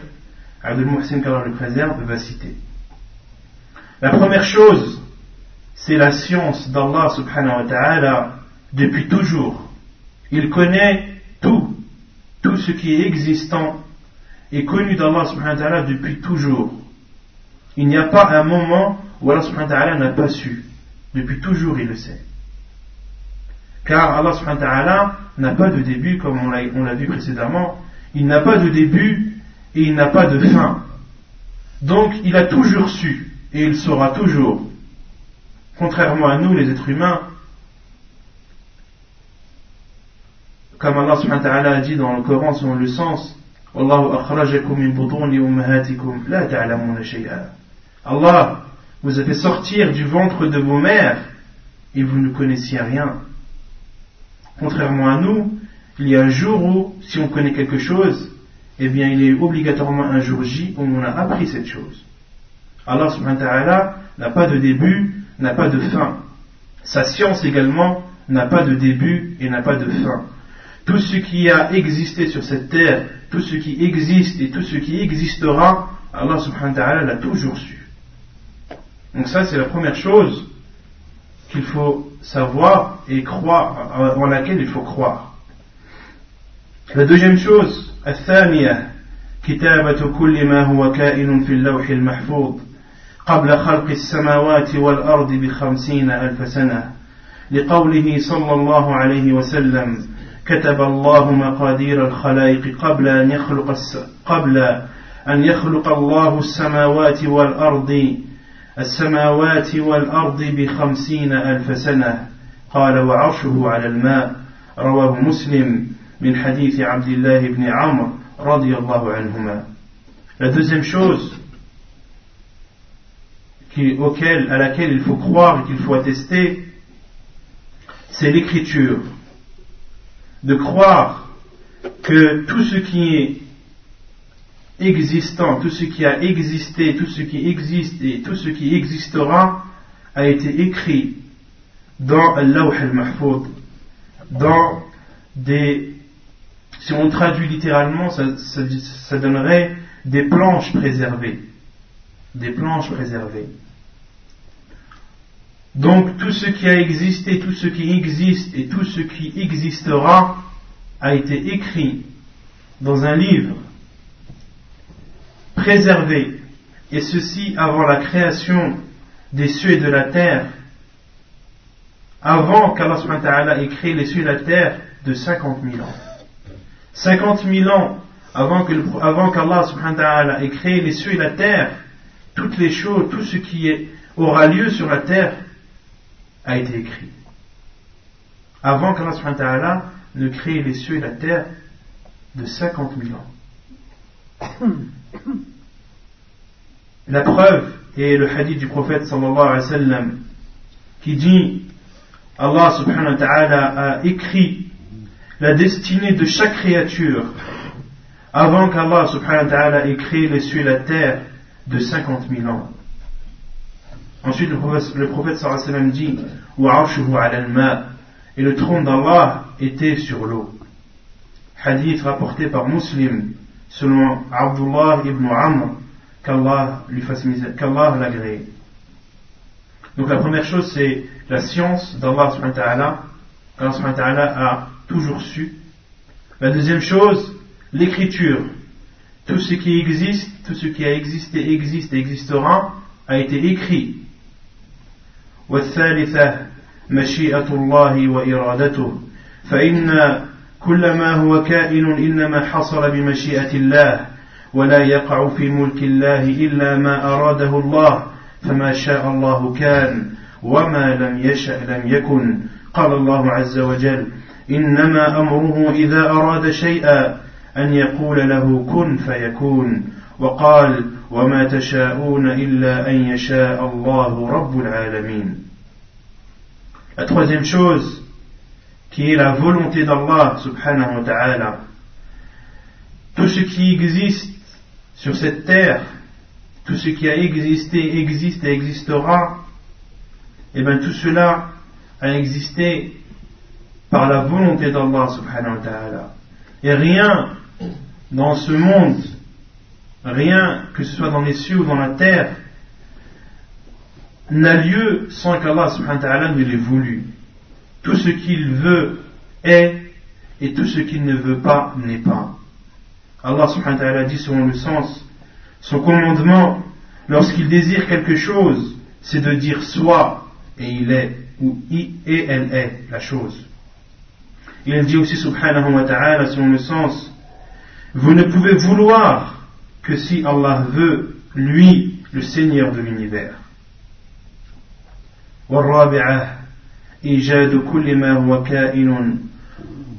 Abdel Mohsin le préserve va citer. La première chose, c'est la science d'Allah subhanahu wa ta'ala depuis toujours. Il connaît tout, tout ce qui est existant est connu d'Allah subhanahu wa depuis toujours. Il n'y a pas un moment où Allah subhanahu wa ta'ala n'a pas su. Depuis toujours il le sait. Car Allah subhanahu wa ta'ala n'a pas de début comme on l'a vu précédemment. Il n'a pas de début et il n'a pas de fin. Donc il a toujours su et il saura toujours. Contrairement à nous les êtres humains, comme Allah subhanahu wa ta'ala a dit dans le Coran selon le sens, Allah vous a fait sortir du ventre de vos mères et vous ne connaissiez rien. Contrairement à nous, il y a un jour où, si on connaît quelque chose, eh bien il est obligatoirement un jour J où on a appris cette chose. Allah subhanahu wa ta'ala n'a pas de début, n'a pas de fin. Sa science également n'a pas de début et n'a pas de fin Tout ce qui a existé sur cette terre, tout ce qui existe et tout ce qui existera, Allah subhanahu wa ta'ala l'a toujours su. Donc ça c'est la première chose qu'il faut savoir et croire, en laquelle il faut croire. La deuxième chose, الثانية كتابة كل ما هو كائن في اللوح المحفوظ قبل خلق السماوات والأرض بخمسين ألف سنة لقوله صلى الله عليه وسلم كتب الله مقادير الخلائق قبل أن يخلق قبل أن يخلق الله السماوات والأرض السماوات والأرض بخمسين ألف سنة. قال وعرشه على الماء. رواه مسلم من حديث عبد الله بن عمرو رضي الله عنهما. La deuxième chose qui, auquel, à laquelle il faut croire et qu'il faut attester, c'est l'écriture. De croire que tout ce qui est existant, tout ce qui a existé, tout ce qui existe et tout ce qui existera a été écrit dans Al-Lawh al-Mahfoud, dans des... Si on traduit littéralement, ça, ça donnerait des planches préservées. Des planches préservées. Donc tout ce qui a existé, tout ce qui existe et tout ce qui existera a été écrit dans un livre préservé, et ceci avant la création des cieux et de la terre, avant qu'Allah ait créé les cieux et la terre de 50 000 ans. 50 000 ans avant qu'Allah ait créé les cieux et la terre, toutes les choses, tout ce qui aura lieu sur la terre a été écrit. Avant qu'Allah ne crée les cieux et la terre de 50 000 ans. La preuve est le hadith du prophète sallallahu alayhi qui dit Allah subhanahu wa ta'ala a écrit la destinée de chaque créature avant qu'Allah subhanahu wa ta'ala ait créé les cieux et la terre de 50 000 ans. Ensuite, le prophète, le prophète sallallahu wa dit et le trône d'Allah était sur l'eau. Hadith rapporté par Muslim selon Abdullah ibn Amr qu'Allah lui fasse qu'Allah l'agrée. Donc la première chose c'est la science d'Allah subhanahu qu'Allah a toujours su. La deuxième chose, l'écriture. Tout ce qui existe, tout ce qui a existé, existe et existera, a été écrit. والثالثة مشيئة الله وإرادته. فإن كل ما هو كائن إنما حصل بمشيئة الله ولا يقع في ملك الله إلا ما أراده الله فما شاء الله كان وما لم يشأ لم يكن. قال الله عز وجل إنما أمره إذا أراد شيئا أن يقول له كن فيكون. وقال وما تشاءون إلا أن يشاء الله رب العالمين La troisième chose, qui est la volonté d'Allah subhanahu wa ta'ala, tout ce qui existe sur cette terre, tout ce qui a existé, existe et existera, et eh bien tout cela a existé par la volonté d'Allah subhanahu wa ta'ala. Et rien dans ce monde, rien que ce soit dans les cieux ou dans la terre, n'a lieu sans qu'Allah subhanahu wa ta'ala ne l'ait voulu. Tout ce qu'il veut est, et tout ce qu'il ne veut pas n'est pas. Allah subhanahu wa ta'ala dit selon le sens, son commandement, lorsqu'il désire quelque chose, c'est de dire soit, et il est, ou i et elle est la chose. Il dit aussi subhanahu wa ta'ala selon le sens, vous ne pouvez vouloir que si Allah veut, lui, le Seigneur de l'univers. والرابعة إيجاد كل ما هو كائن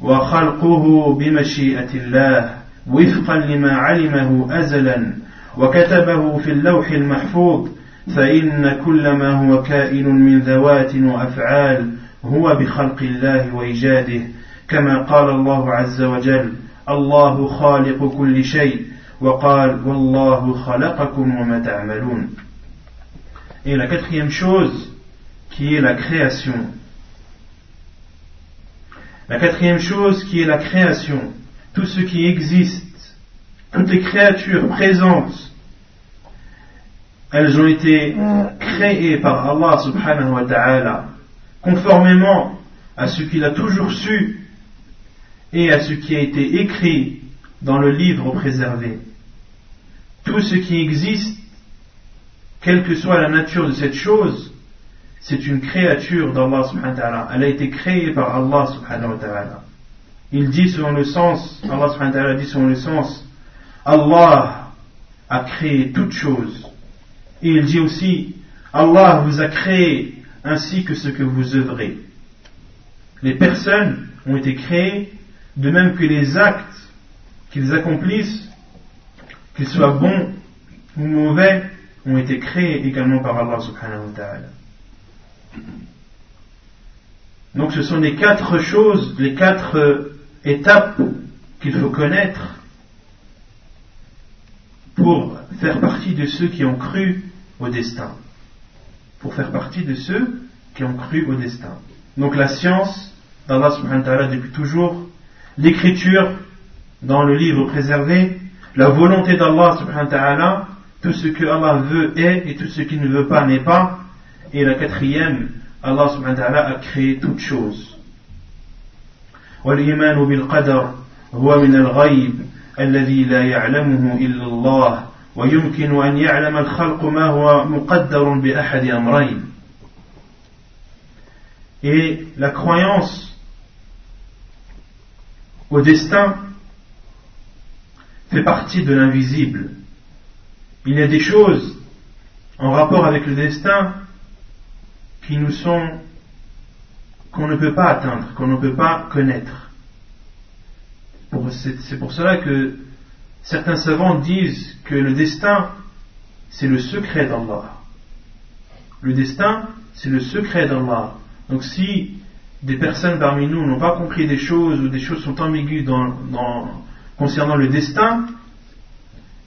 وخلقه بمشيئة الله وفقا لما علمه أزلا وكتبه في اللوح المحفوظ فإن كل ما هو كائن من ذوات وأفعال هو بخلق الله وإيجاده كما قال الله عز وجل الله خالق كل شيء وقال والله خلقكم وما تعملون Et la quatrième chose qui est la création. La quatrième chose qui est la création. Tout ce qui existe, toutes les créatures présentes, elles ont été créées par Allah subhanahu wa ta'ala conformément à ce qu'il a toujours su et à ce qui a été écrit dans le livre préservé. Tout ce qui existe, quelle que soit la nature de cette chose, c'est une créature d'Allah subhanahu wa ta'ala. Elle a été créée par Allah subhanahu wa ta'ala. Il dit selon le sens, Allah subhanahu wa ta'ala dit selon le sens, Allah a créé toutes choses. Et il dit aussi, Allah vous a créé ainsi que ce que vous œuvrez. Les personnes ont été créées de même que les actes qu'ils accomplissent, qu'ils soient bons ou mauvais, ont été créés également par Allah subhanahu wa ta'ala. Donc ce sont les quatre choses, les quatre étapes qu'il faut connaître pour faire partie de ceux qui ont cru au destin. Pour faire partie de ceux qui ont cru au destin. Donc la science d'Allah subhanahu wa ta'ala depuis toujours, l'écriture dans le livre préservé, la volonté d'Allah subhanahu wa ta'ala, tout ce que Allah veut est et tout ce qu'il ne veut pas n'est pas, et la quatrième, Allah subhanahu wa ta'ala a créé toutes choses. والإيمان بالقدر هو من الغيب الذي لا يعلمه إلا الله ويمكن أن يعلم الخلق ما هو مقدر بأحد أمرين Et la croyance au destin fait partie de l'invisible. Il y a des choses en rapport avec le destin qui nous sont qu'on ne peut pas atteindre, qu'on ne peut pas connaître. C'est pour cela que certains savants disent que le destin, c'est le secret d'Allah. Le destin, c'est le secret d'Allah. Donc si des personnes parmi nous n'ont pas compris des choses ou des choses sont ambiguës concernant le destin,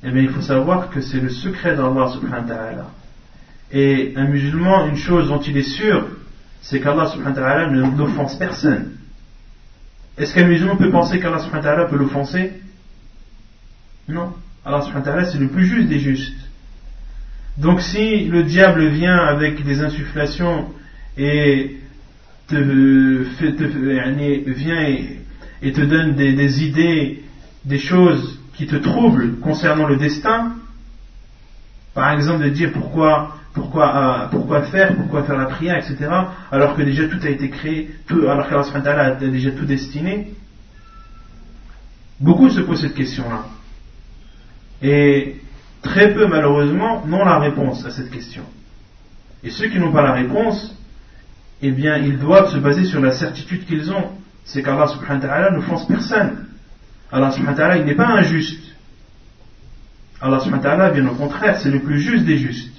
eh bien il faut savoir que c'est le secret d'Allah subhanahu wa ta'ala. Et un musulman, une chose dont il est sûr, c'est qu'Allah subhanahu wa ta'ala n'offense personne. Est-ce qu'un musulman peut penser qu'Allah subhanahu wa ta'ala peut l'offenser? Non. Allah subhanahu wa ta'ala c'est le plus juste des justes. Donc si le diable vient avec des insufflations et te, fait, vient et, te donne des idées, des choses qui te troublent concernant le destin, par exemple de dire pourquoi pourquoi, euh, faire, pourquoi faire la prière, etc. Alors que déjà tout a été créé, tout, alors qu'Allah a déjà tout destiné. Beaucoup se posent cette question-là. Et très peu, malheureusement, n'ont la réponse à cette question. Et ceux qui n'ont pas la réponse, eh bien, ils doivent se baser sur la certitude qu'ils ont. C'est qu'Allah subhanahu wa ta'ala ne personne. Allah subhanahu wa ta'ala, il n'est pas injuste. Allah subhanahu wa ta'ala, bien au contraire, c'est le plus juste des justes.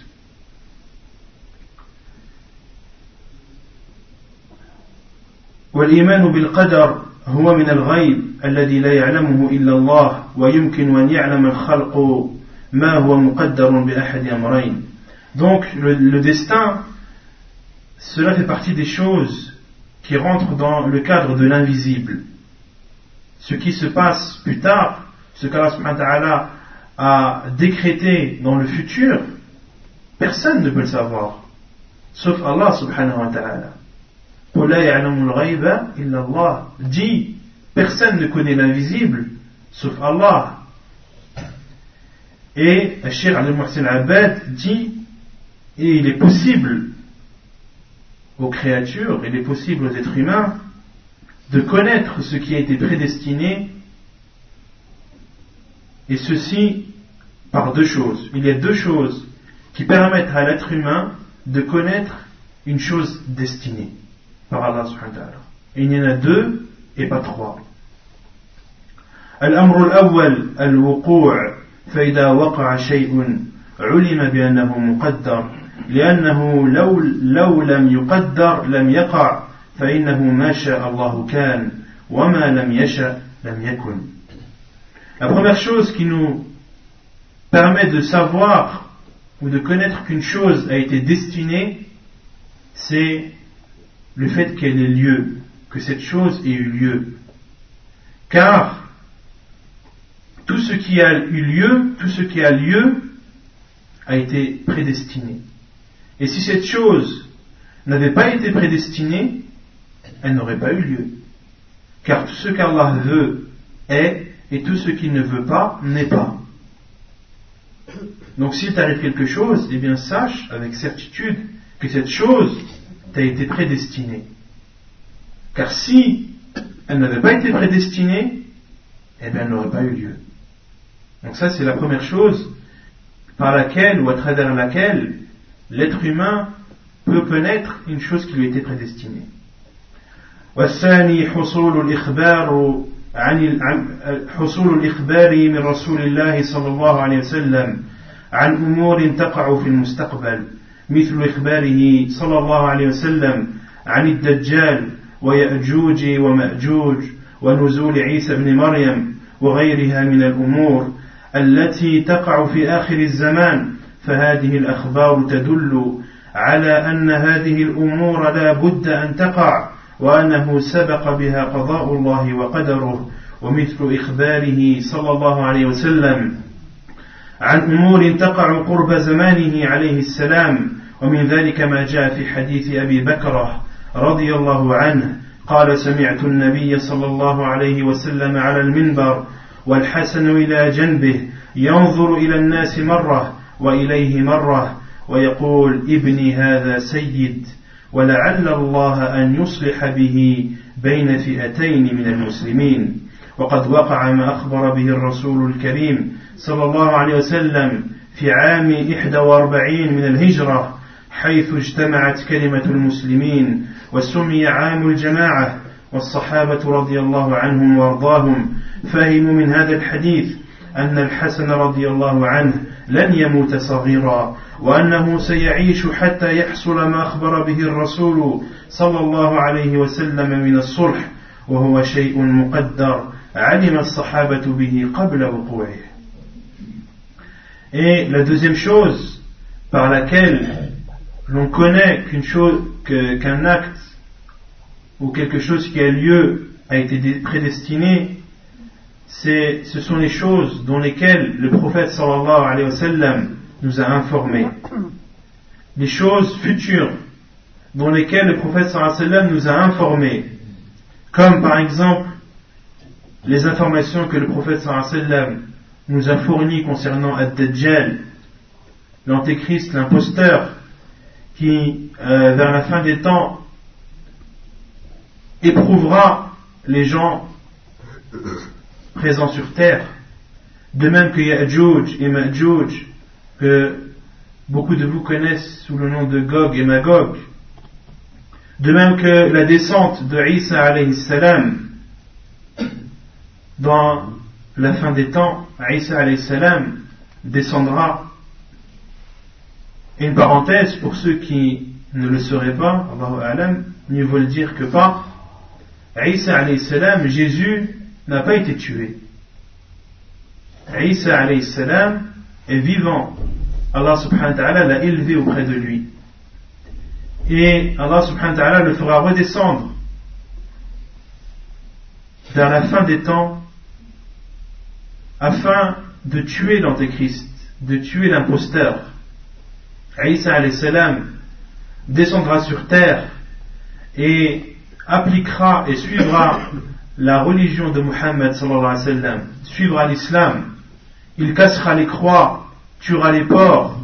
والإيمان بالقدر هو من الغيب الذي لا يعلمه إلا الله ويمكن أن يعلم الخلق ما هو مقدر بأحد أمرين Donc le, le destin, cela fait partie des choses qui rentrent dans le cadre de l'invisible. Ce qui se passe plus tard, ce qu'Allah a décrété dans le futur, personne ne peut le savoir, sauf Allah subhanahu wa ta'ala. Dit, personne ne connaît l'invisible, sauf Allah. Et Cheikh al-Muhsin Abad dit, et il est possible aux créatures, il est possible aux êtres humains de connaître ce qui a été prédestiné, et ceci par deux choses. Il y a deux choses qui permettent à l'être humain de connaître une chose destinée par Allah subhanahu wa ta'ala. Et il y en a deux et pas trois. الأمر الأول الوقوع فإذا وقع شيء علم بأنه مقدر لأنه لو, لو لم يقدر لم يقع فإنه ما شاء الله كان وما لم يشاء لم يكن La première chose qui nous permet de savoir ou de connaître qu'une chose a été destinée, c'est le fait qu'elle ait lieu, que cette chose ait eu lieu. Car tout ce qui a eu lieu, tout ce qui a lieu a été prédestiné. Et si cette chose n'avait pas été prédestinée, elle n'aurait pas eu lieu. Car tout ce qu'Allah veut est, et tout ce qu'il ne veut pas n'est pas. Donc s'il t'arrive quelque chose, eh bien sache avec certitude que cette chose t'a été prédestinée. Car si elle n'avait pas été prédestinée, eh bien elle n'aurait pas eu lieu. Donc ça c'est la première chose par laquelle ou à travers laquelle l'être humain peut connaître une chose qui lui été prédestinée. والثاني حصول الإخبار عن حصول الإخبار من رسول الله صلى الله عليه وسلم عن أمور تقع في المستقبل مثل إخباره صلى الله عليه وسلم عن الدجال ويأجوج ومأجوج ونزول عيسى بن مريم وغيرها من الأمور التي تقع في آخر الزمان فهذه الأخبار تدل على أن هذه الأمور لا بد أن تقع. وأنه سبق بها قضاء الله وقدره ومثل إخباره صلى الله عليه وسلم عن أمور تقع قرب زمانه عليه السلام ومن ذلك ما جاء في حديث أبي بكرة رضي الله عنه قال سمعت النبي صلى الله عليه وسلم على المنبر والحسن إلى جنبه ينظر إلى الناس مرة وإليه مرة ويقول ابني هذا سيد. ولعل الله أن يصلح به بين فئتين من المسلمين. وقد وقع ما أخبر به الرسول الكريم صلى الله عليه وسلم في عام 41 من الهجرة حيث اجتمعت كلمة المسلمين وسمي عام الجماعة. والصحابة رضي الله عنهم وأرضاهم فهموا من هذا الحديث أن الحسن رضي الله عنه لن يموت صغيرا. وأنه سيعيش حتى يحصل ما أخبر به الرسول صلى الله عليه وسلم من الصلح وهو شيء مقدر علم الصحابة به قبل وقوعه Et la deuxième chose par laquelle l'on connaît qu'une chose, qu'un acte ou quelque chose qui a lieu a été prédestiné, c'est, ce sont les choses dont lesquelles le prophète sallallahu alayhi wa sallam nous a informés. Les choses futures dont lesquelles le prophète sallam nous a informés. Comme par exemple les informations que le prophète sallam nous a fournies concernant Ad-Dajjal, l'antéchrist, l'imposteur, qui, euh, vers la fin des temps, éprouvera les gens présents sur terre, de même que Ya'juj et Ma'juj, que beaucoup de vous connaissent sous le nom de Gog et Magog, de même que la descente de Isa alayhi salam dans la fin des temps, Isa alayhi salam descendra. Une parenthèse pour ceux qui ne le sauraient pas, Allahu alam, mieux vaut le dire que pas. Isa alayhi salam, Jésus n'a pas été tué. Isa alayhi salam est vivant. Allah subhanahu wa ta'ala l'a élevé auprès de lui. Et Allah subhanahu wa ta'ala le fera redescendre vers la fin des temps afin de tuer l'antéchrist, de tuer l'imposteur. Isa alayhi descendra sur terre et appliquera et suivra la religion de Muhammad sallallahu alayhi wa sallam, suivra l'islam, il cassera les croix, tuera les porcs.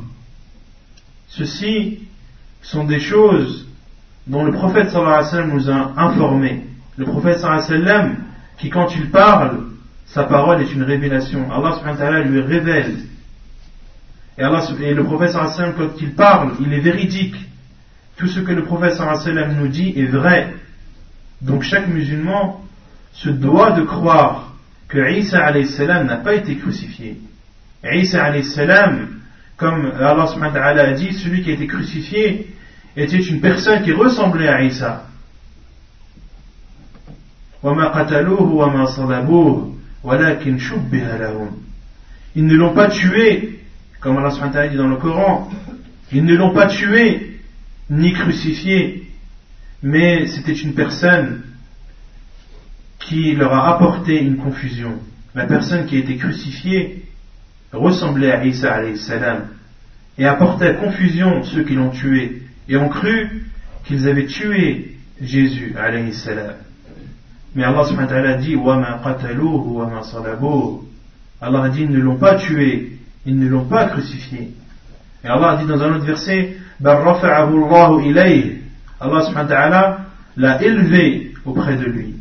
Ceci sont des choses dont le prophète nous a informés. Le prophète qui quand il parle, sa parole est une révélation. Allah subhanahu wa ta'ala lui révèle. Et, le prophète sallallahu alayhi wa quand il parle, il est véridique. Tout ce que le prophète nous dit est vrai. Donc chaque musulman se doit de croire que Isa n'a pas été crucifié. Isa comme Allah a dit, celui qui a été crucifié était une personne qui ressemblait à Isa. Ils ne l'ont pas tué, comme Allah dit dans le Coran, ils ne l'ont pas tué ni crucifié, mais c'était une personne qui leur a apporté une confusion. La personne qui a été crucifiée ressemblait à Isa salam et apportait confusion ceux qui l'ont tué et ont cru qu'ils avaient tué Jésus salam. Mais Allah subhanahu wa ta'ala dit Allah a dit ils ne l'ont pas tué, ils ne l'ont pas crucifié. Et Allah dit dans un autre verset Allah subhanahu wa ta'ala l'a élevé auprès de lui.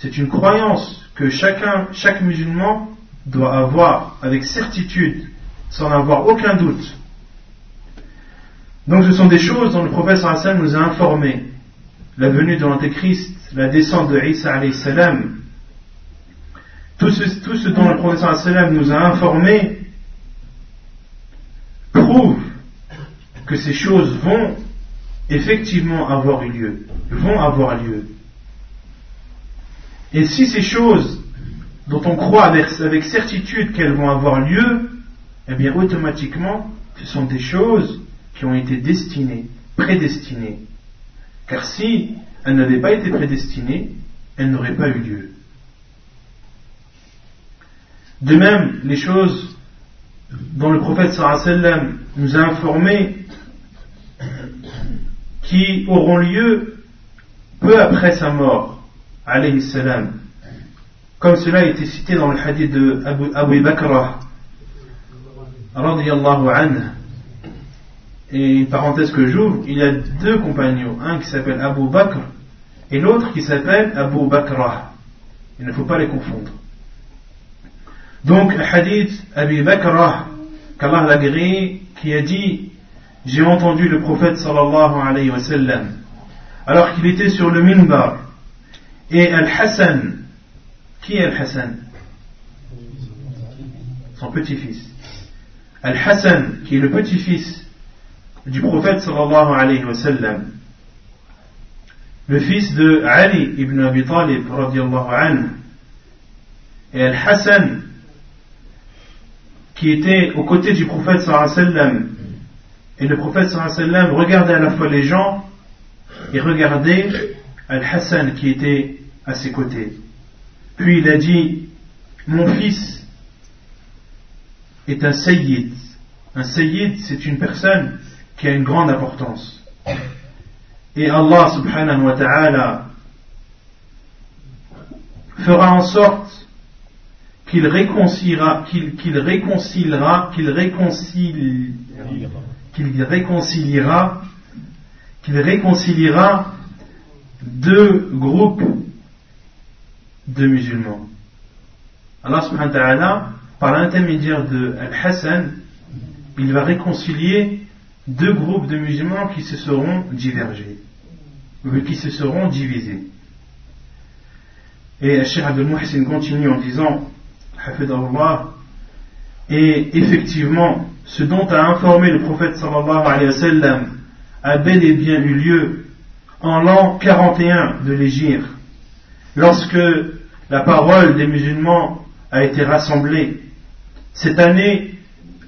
C'est une croyance que chacun, chaque musulman doit avoir avec certitude, sans avoir aucun doute. Donc ce sont des choses dont le prophète Hassan nous a informés. La venue de l'Antéchrist, la descente de Isa tout ce, tout ce dont le prophète Hassan nous a informés prouve que ces choses vont effectivement avoir eu lieu, vont avoir lieu. Et si ces choses dont on croit avec, certitude qu'elles vont avoir lieu, eh bien automatiquement, ce sont des choses qui ont été destinées, prédestinées. Car si elles n'avaient pas été prédestinées, elles n'auraient pas eu lieu. De même, les choses dont le prophète sallam nous a informés qui auront lieu peu après sa mort, alayhi. Comme cela a été cité dans le hadith de Abu, Bakr. Et une parenthèse que j'ouvre, il y a deux compagnons, un qui s'appelle Abu Bakr et l'autre qui s'appelle Abu Bakr. Il ne faut pas les confondre. Donc, hadith Abu Bakr, qu'Allah l'a qui a dit J'ai entendu le prophète sallallahu alayhi wa sallam, alors qu'il était sur le minbar, et Al-Hassan, qui est Al-Hassan? Son petit-fils. Al-Hassan, qui est le petit-fils du prophète sallallahu alayhi le fils de Ali ibn Abi Talib radiallahu et Al-Hassan, qui était aux côtés du prophète sallallahu alayhi et le prophète sallallahu alayhi regardait à la fois les gens et regardait Al-Hassan qui était à ses côtés. Puis il a dit, mon fils est un sayyid. Un sayyid, c'est une personne qui a une grande importance. Et Allah subhanahu wa ta'ala fera en sorte qu'il réconciliera, qu'il réconciliera, qu'il réconciliera, qu'il réconciliera, qu'il réconciliera deux groupes de musulmans. Allah subhanahu wa ta'ala, par l'intermédiaire de Al-Hassan, il va réconcilier deux groupes de musulmans qui se seront divergés, qui se seront divisés. Et Cheikh Abdel Muhsin continue en disant, Allah, et effectivement, ce dont a informé le prophète sallallahu alayhi wa sallam a bel et bien eu lieu en l'an 41 de l'Égypte, lorsque la parole des musulmans a été rassemblée. Cette année,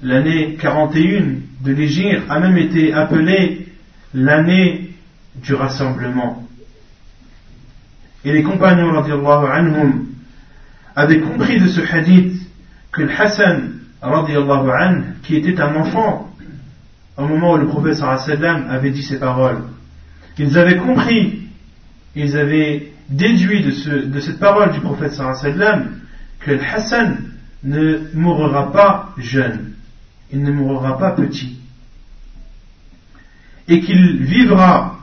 l'année 41 de l'Égypte, a même été appelée l'année du rassemblement. Et les compagnons anhum, avaient compris de ce hadith que le Hassan anhu, qui était un enfant au moment où le prophète avait dit ces paroles, ils avaient compris, ils avaient déduit de, cette parole du prophète sallam que le Hassan ne mourra pas jeune, il ne mourra pas petit, et qu'il vivra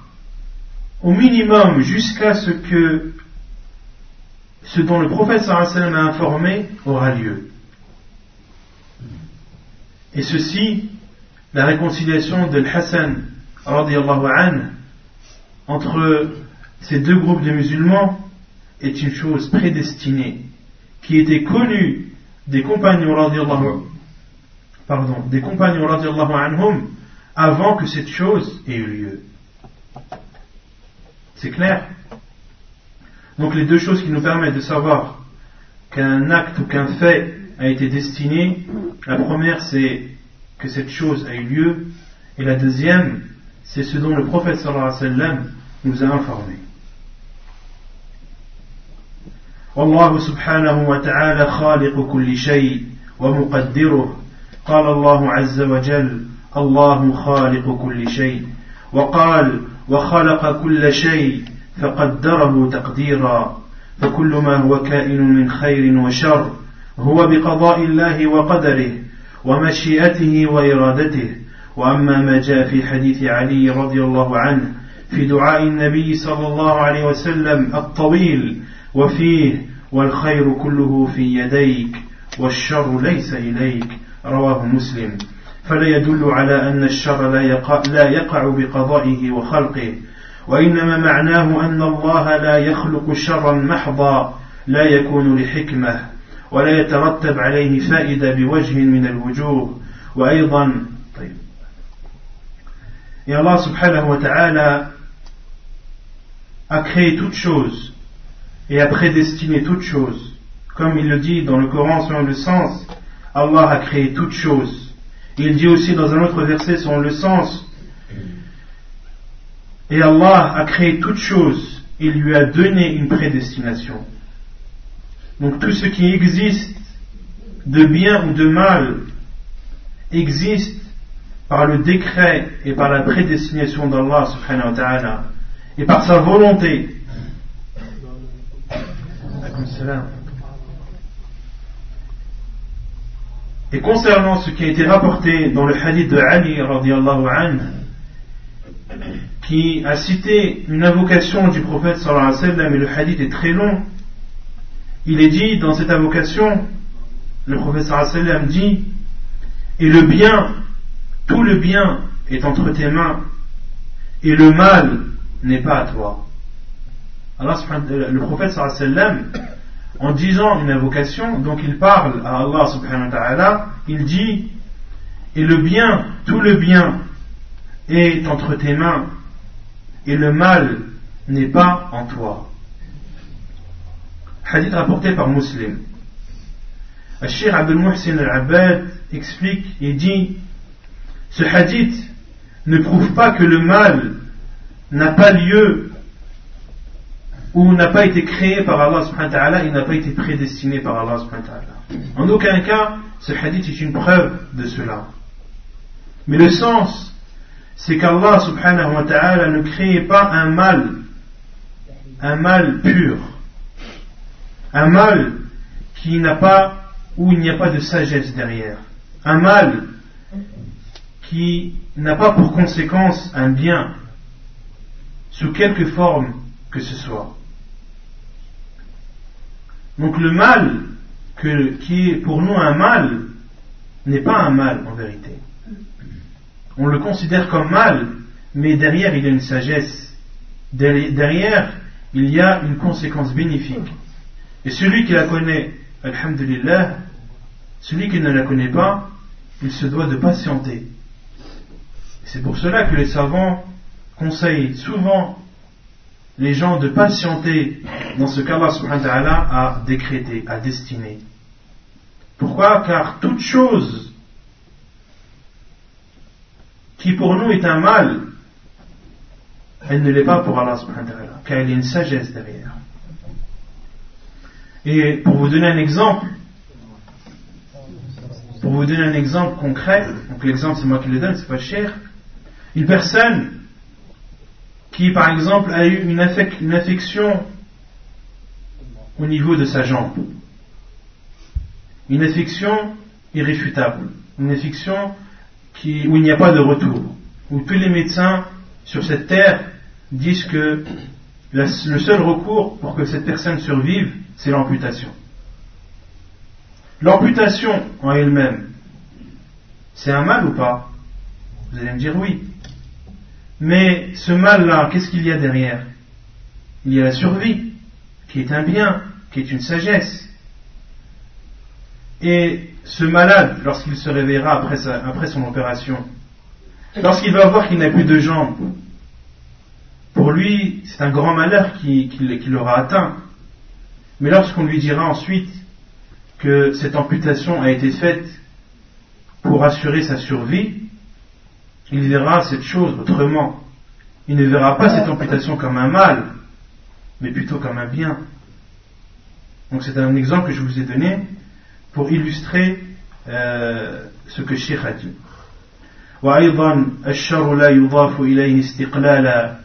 au minimum jusqu'à ce que ce dont le prophète sallam a informé aura lieu. Et ceci, la réconciliation de Hassan entre ces deux groupes de musulmans est une chose prédestinée, qui était connue des compagnons pardon, des compagnons anhum avant que cette chose ait eu lieu. C'est clair? Donc les deux choses qui nous permettent de savoir qu'un acte ou qu'un fait a été destiné, la première c'est que cette chose a eu lieu, et la deuxième c'est ce dont le prophète sallallahu alayhi wa sallam nous a informés. والله سبحانه وتعالى خالق كل شيء ومقدره. قال الله عز وجل الله خالق كل شيء وقال وخلق كل شيء فقدره تقديرا فكل ما هو كائن من خير وشر هو بقضاء الله وقدره ومشيئته وإرادته. وأما ما جاء في حديث علي رضي الله عنه في دعاء النبي صلى الله عليه وسلم الطويل وفيه والخير كله في يديك والشر ليس إليك رواه مسلم. فلا يدل على أن الشر لا يقع, لا يقع بقضائه وخلقه. وإنما معناه أن الله لا يخلق شرا محضا لا يكون لحكمة ولا يترتب عليه فائدة بوجه من الوجوه. وأيضا طيب. Et Allah subhanahu wa ta'ala a créé toutes choses et a prédestiné toutes choses. Comme il le dit dans le Coran selon le sens, Allah a créé toutes choses. Il dit aussi dans un autre verset selon le sens, et Allah a créé toutes choses, il lui a donné une prédestination. Donc tout ce qui existe de bien ou de mal existe par le décret et par la prédestination d'Allah subhanahu wa ta'ala et par sa volonté. Et concernant ce qui a été rapporté dans le hadith de Ali qui a cité une invocation du prophète sallallahu alayhi wa sallam, et le hadith est très long, il est dit dans cette invocation, le prophète sallallahu alayhi wa sallam dit, et le bien, tout le bien est entre tes mains, et le mal n'est pas à toi. Alors le prophète sallallahu en disant une invocation, donc il parle à Allah subhanahu wa ta'ala, il dit, et le bien, tout le bien est entre tes mains, et le mal n'est pas en toi. Hadith rapporté par Muslim. Al-Shir Abdul Muhsin al-Abbad explique et dit Ce hadith ne prouve pas que le mal n'a pas lieu ou n'a pas été créé par Allah subhanahu wa ta'ala et n'a pas été prédestiné par Allah subhanahu wa ta'ala. En aucun cas, ce hadith est une preuve de cela. Mais le sens, c'est qu'Allah subhanahu wa ta'ala ne crée pas un mal, un mal pur, un mal qui n'a pas, où il n'y a pas de sagesse derrière, un mal qui n'a pas pour conséquence un bien, sous quelque forme que ce soit. Donc le mal qui est pour nous un mal n'est pas un mal en vérité. On le considère comme mal, mais derrière il y a une sagesse. Derrière il y a une conséquence bénéfique. Et celui qui la connaît, alhamdulillah, celui qui ne la connaît pas, il se doit de patienter. C'est pour cela que les savants conseillent souvent les gens de patienter dans ce qu'Allah subhanahu wa ta'ala a décrété, a destiné. Pourquoi? Car toute chose qui pour nous est un mal, elle ne l'est pas pour Allah car il y a une sagesse derrière. Et pour vous donner un exemple, pour vous donner un exemple concret, donc l'exemple c'est moi qui le donne, c'est pas cher, une personne qui par exemple a eu une, affection au niveau de sa jambe, une affection irréfutable, une affection où il n'y a pas de retour, où tous les médecins sur cette terre disent que le seul recours pour que cette personne survive, c'est l'amputation. L'amputation en elle-même, c'est un mal ou pas? Vous allez me dire oui. Mais ce mal-là, qu'est-ce qu'il y a derrière? Il y a la survie, qui est un bien, qui est une sagesse. Et ce malade, lorsqu'il se réveillera après, son opération, lorsqu'il va voir qu'il n'a plus de jambes, pour lui, c'est un grand malheur qui, qui l'aura atteint. Mais lorsqu'on lui dira ensuite que cette amputation a été faite pour assurer sa survie, il verra cette chose autrement. Il ne verra pas cette amputation comme un mal, mais plutôt comme un bien. Donc c'est un exemple que je vous ai donné pour illustrer euh, ce que Sheikh a dit. وأيضا الشر لا يضاف إليه استقلالا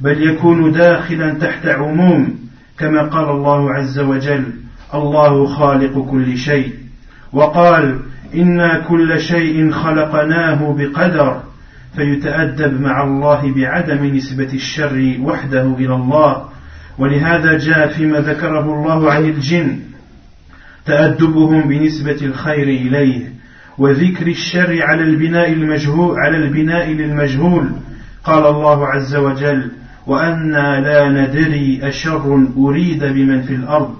بل يكون داخلا تحت عموم كما قال الله عز وجل الله خالق كل شيء وقال إنا كل شيء خلقناه بقدر فيتأدب مع الله بعدم نسبة الشر وحده إلى الله. ولهذا جاء فيما ذكره الله عن الجن. تأدبهم بنسبة الخير إليه. وذكر الشر على البناء المجهول على البناء للمجهول. قال الله عز وجل وأنا لا ندري أشر أريد بمن في الأرض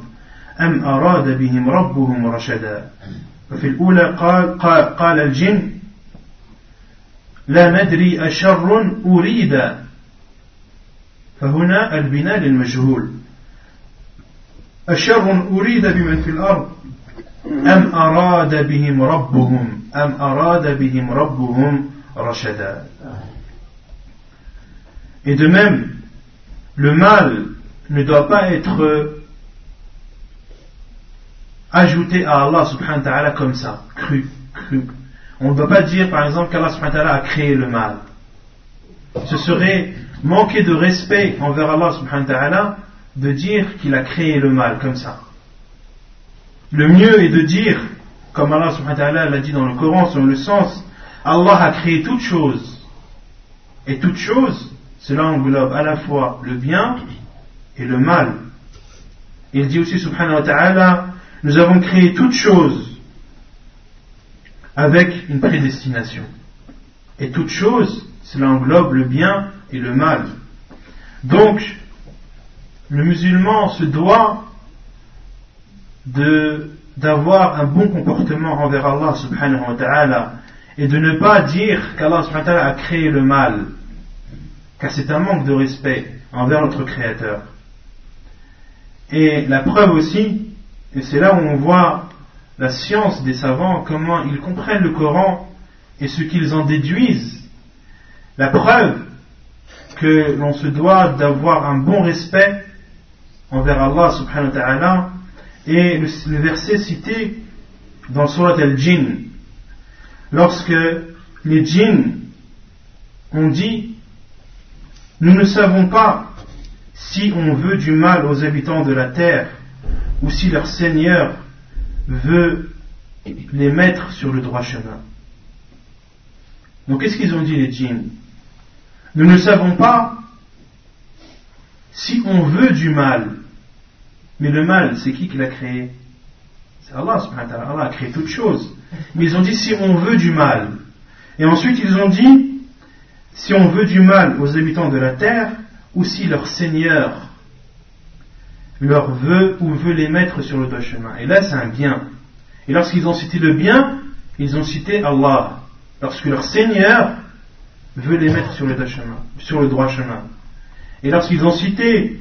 أم أراد بهم ربهم رشدا. وفي الأولى قال, قال, قال الجن لا ندري أشر أريد. فهنا البناء للمجهول. أشر أريد بمن في الأرض؟ أم أراد بهم ربهم؟ أم أراد بهم ربهم رشدا؟ Et de même, le mal ne doit pas être ajouté à Allah subhanahu wa ta'ala comme ça, cru, cru. On ne doit pas dire par exemple qu'Allah a créé le mal. Ce serait manquer de respect envers Allah de dire qu'il a créé le mal comme ça. Le mieux est de dire, comme Allah l'a dit dans le Coran, selon le sens, Allah a créé toutes choses. Et toutes choses, cela englobe à la fois le bien et le mal. Il dit aussi subhanahu wa ta'ala, nous avons créé toutes choses avec une prédestination. Et toute chose, cela englobe le bien et le mal. Donc, le musulman se doit d'avoir un bon comportement envers Allah subhanahu wa ta'ala et de ne pas dire qu'Allah subhanahu wa ta'ala a créé le mal, car c'est un manque de respect envers notre Créateur. Et la preuve aussi, et c'est là où on voit la science des savants, comment ils comprennent le Coran et ce qu'ils en déduisent. La preuve que l'on se doit d'avoir un bon respect envers Allah subhanahu wa ta'ala et le, verset cité dans Surat al-Jinn lorsque les djinns ont dit nous ne savons pas si on veut du mal aux habitants de la terre ou si leur Seigneur veut les mettre sur le droit chemin. Donc qu'est-ce qu'ils ont dit les djinns? Nous ne savons pas si on veut du mal. Mais le mal, c'est qui qui l'a créé? C'est Allah, Allah a créé toutes choses. Mais ils ont dit si on veut du mal. Et ensuite ils ont dit si on veut du mal aux habitants de la terre, ou si leur Seigneur leur veut ou veut les mettre sur le droit chemin. Et là, c'est un bien. Et lorsqu'ils ont cité le bien, ils ont cité Allah. Lorsque leur Seigneur veut les mettre sur le droit chemin. Sur le droit chemin. Et lorsqu'ils ont cité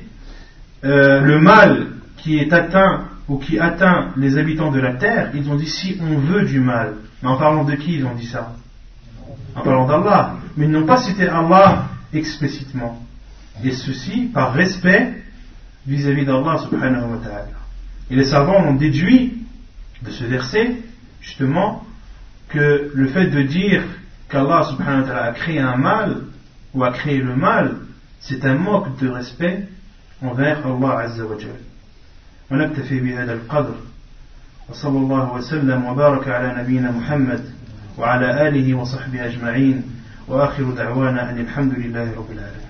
euh, le mal qui est atteint ou qui atteint les habitants de la terre, ils ont dit si on veut du mal. Mais en parlant de qui ils ont dit ça? En parlant d'Allah. Mais ils n'ont pas cité Allah explicitement. Et ceci par respect vis-à-vis d'Allah subhanahu wa ta'ala. Et les savants ont déduit de ce verset, justement, que le fait de dire qu'Allah subhanahu wa ta'ala a créé un mal, ou a créé le mal, c'est un manque de respect envers Allah azza wa jal. ونكتفي بهذا القدر وصلى الله وسلم وبارك على نبينا محمد وعلى آله وصحبه أجمعين وآخر دعوانا أن الحمد لله رب العالمين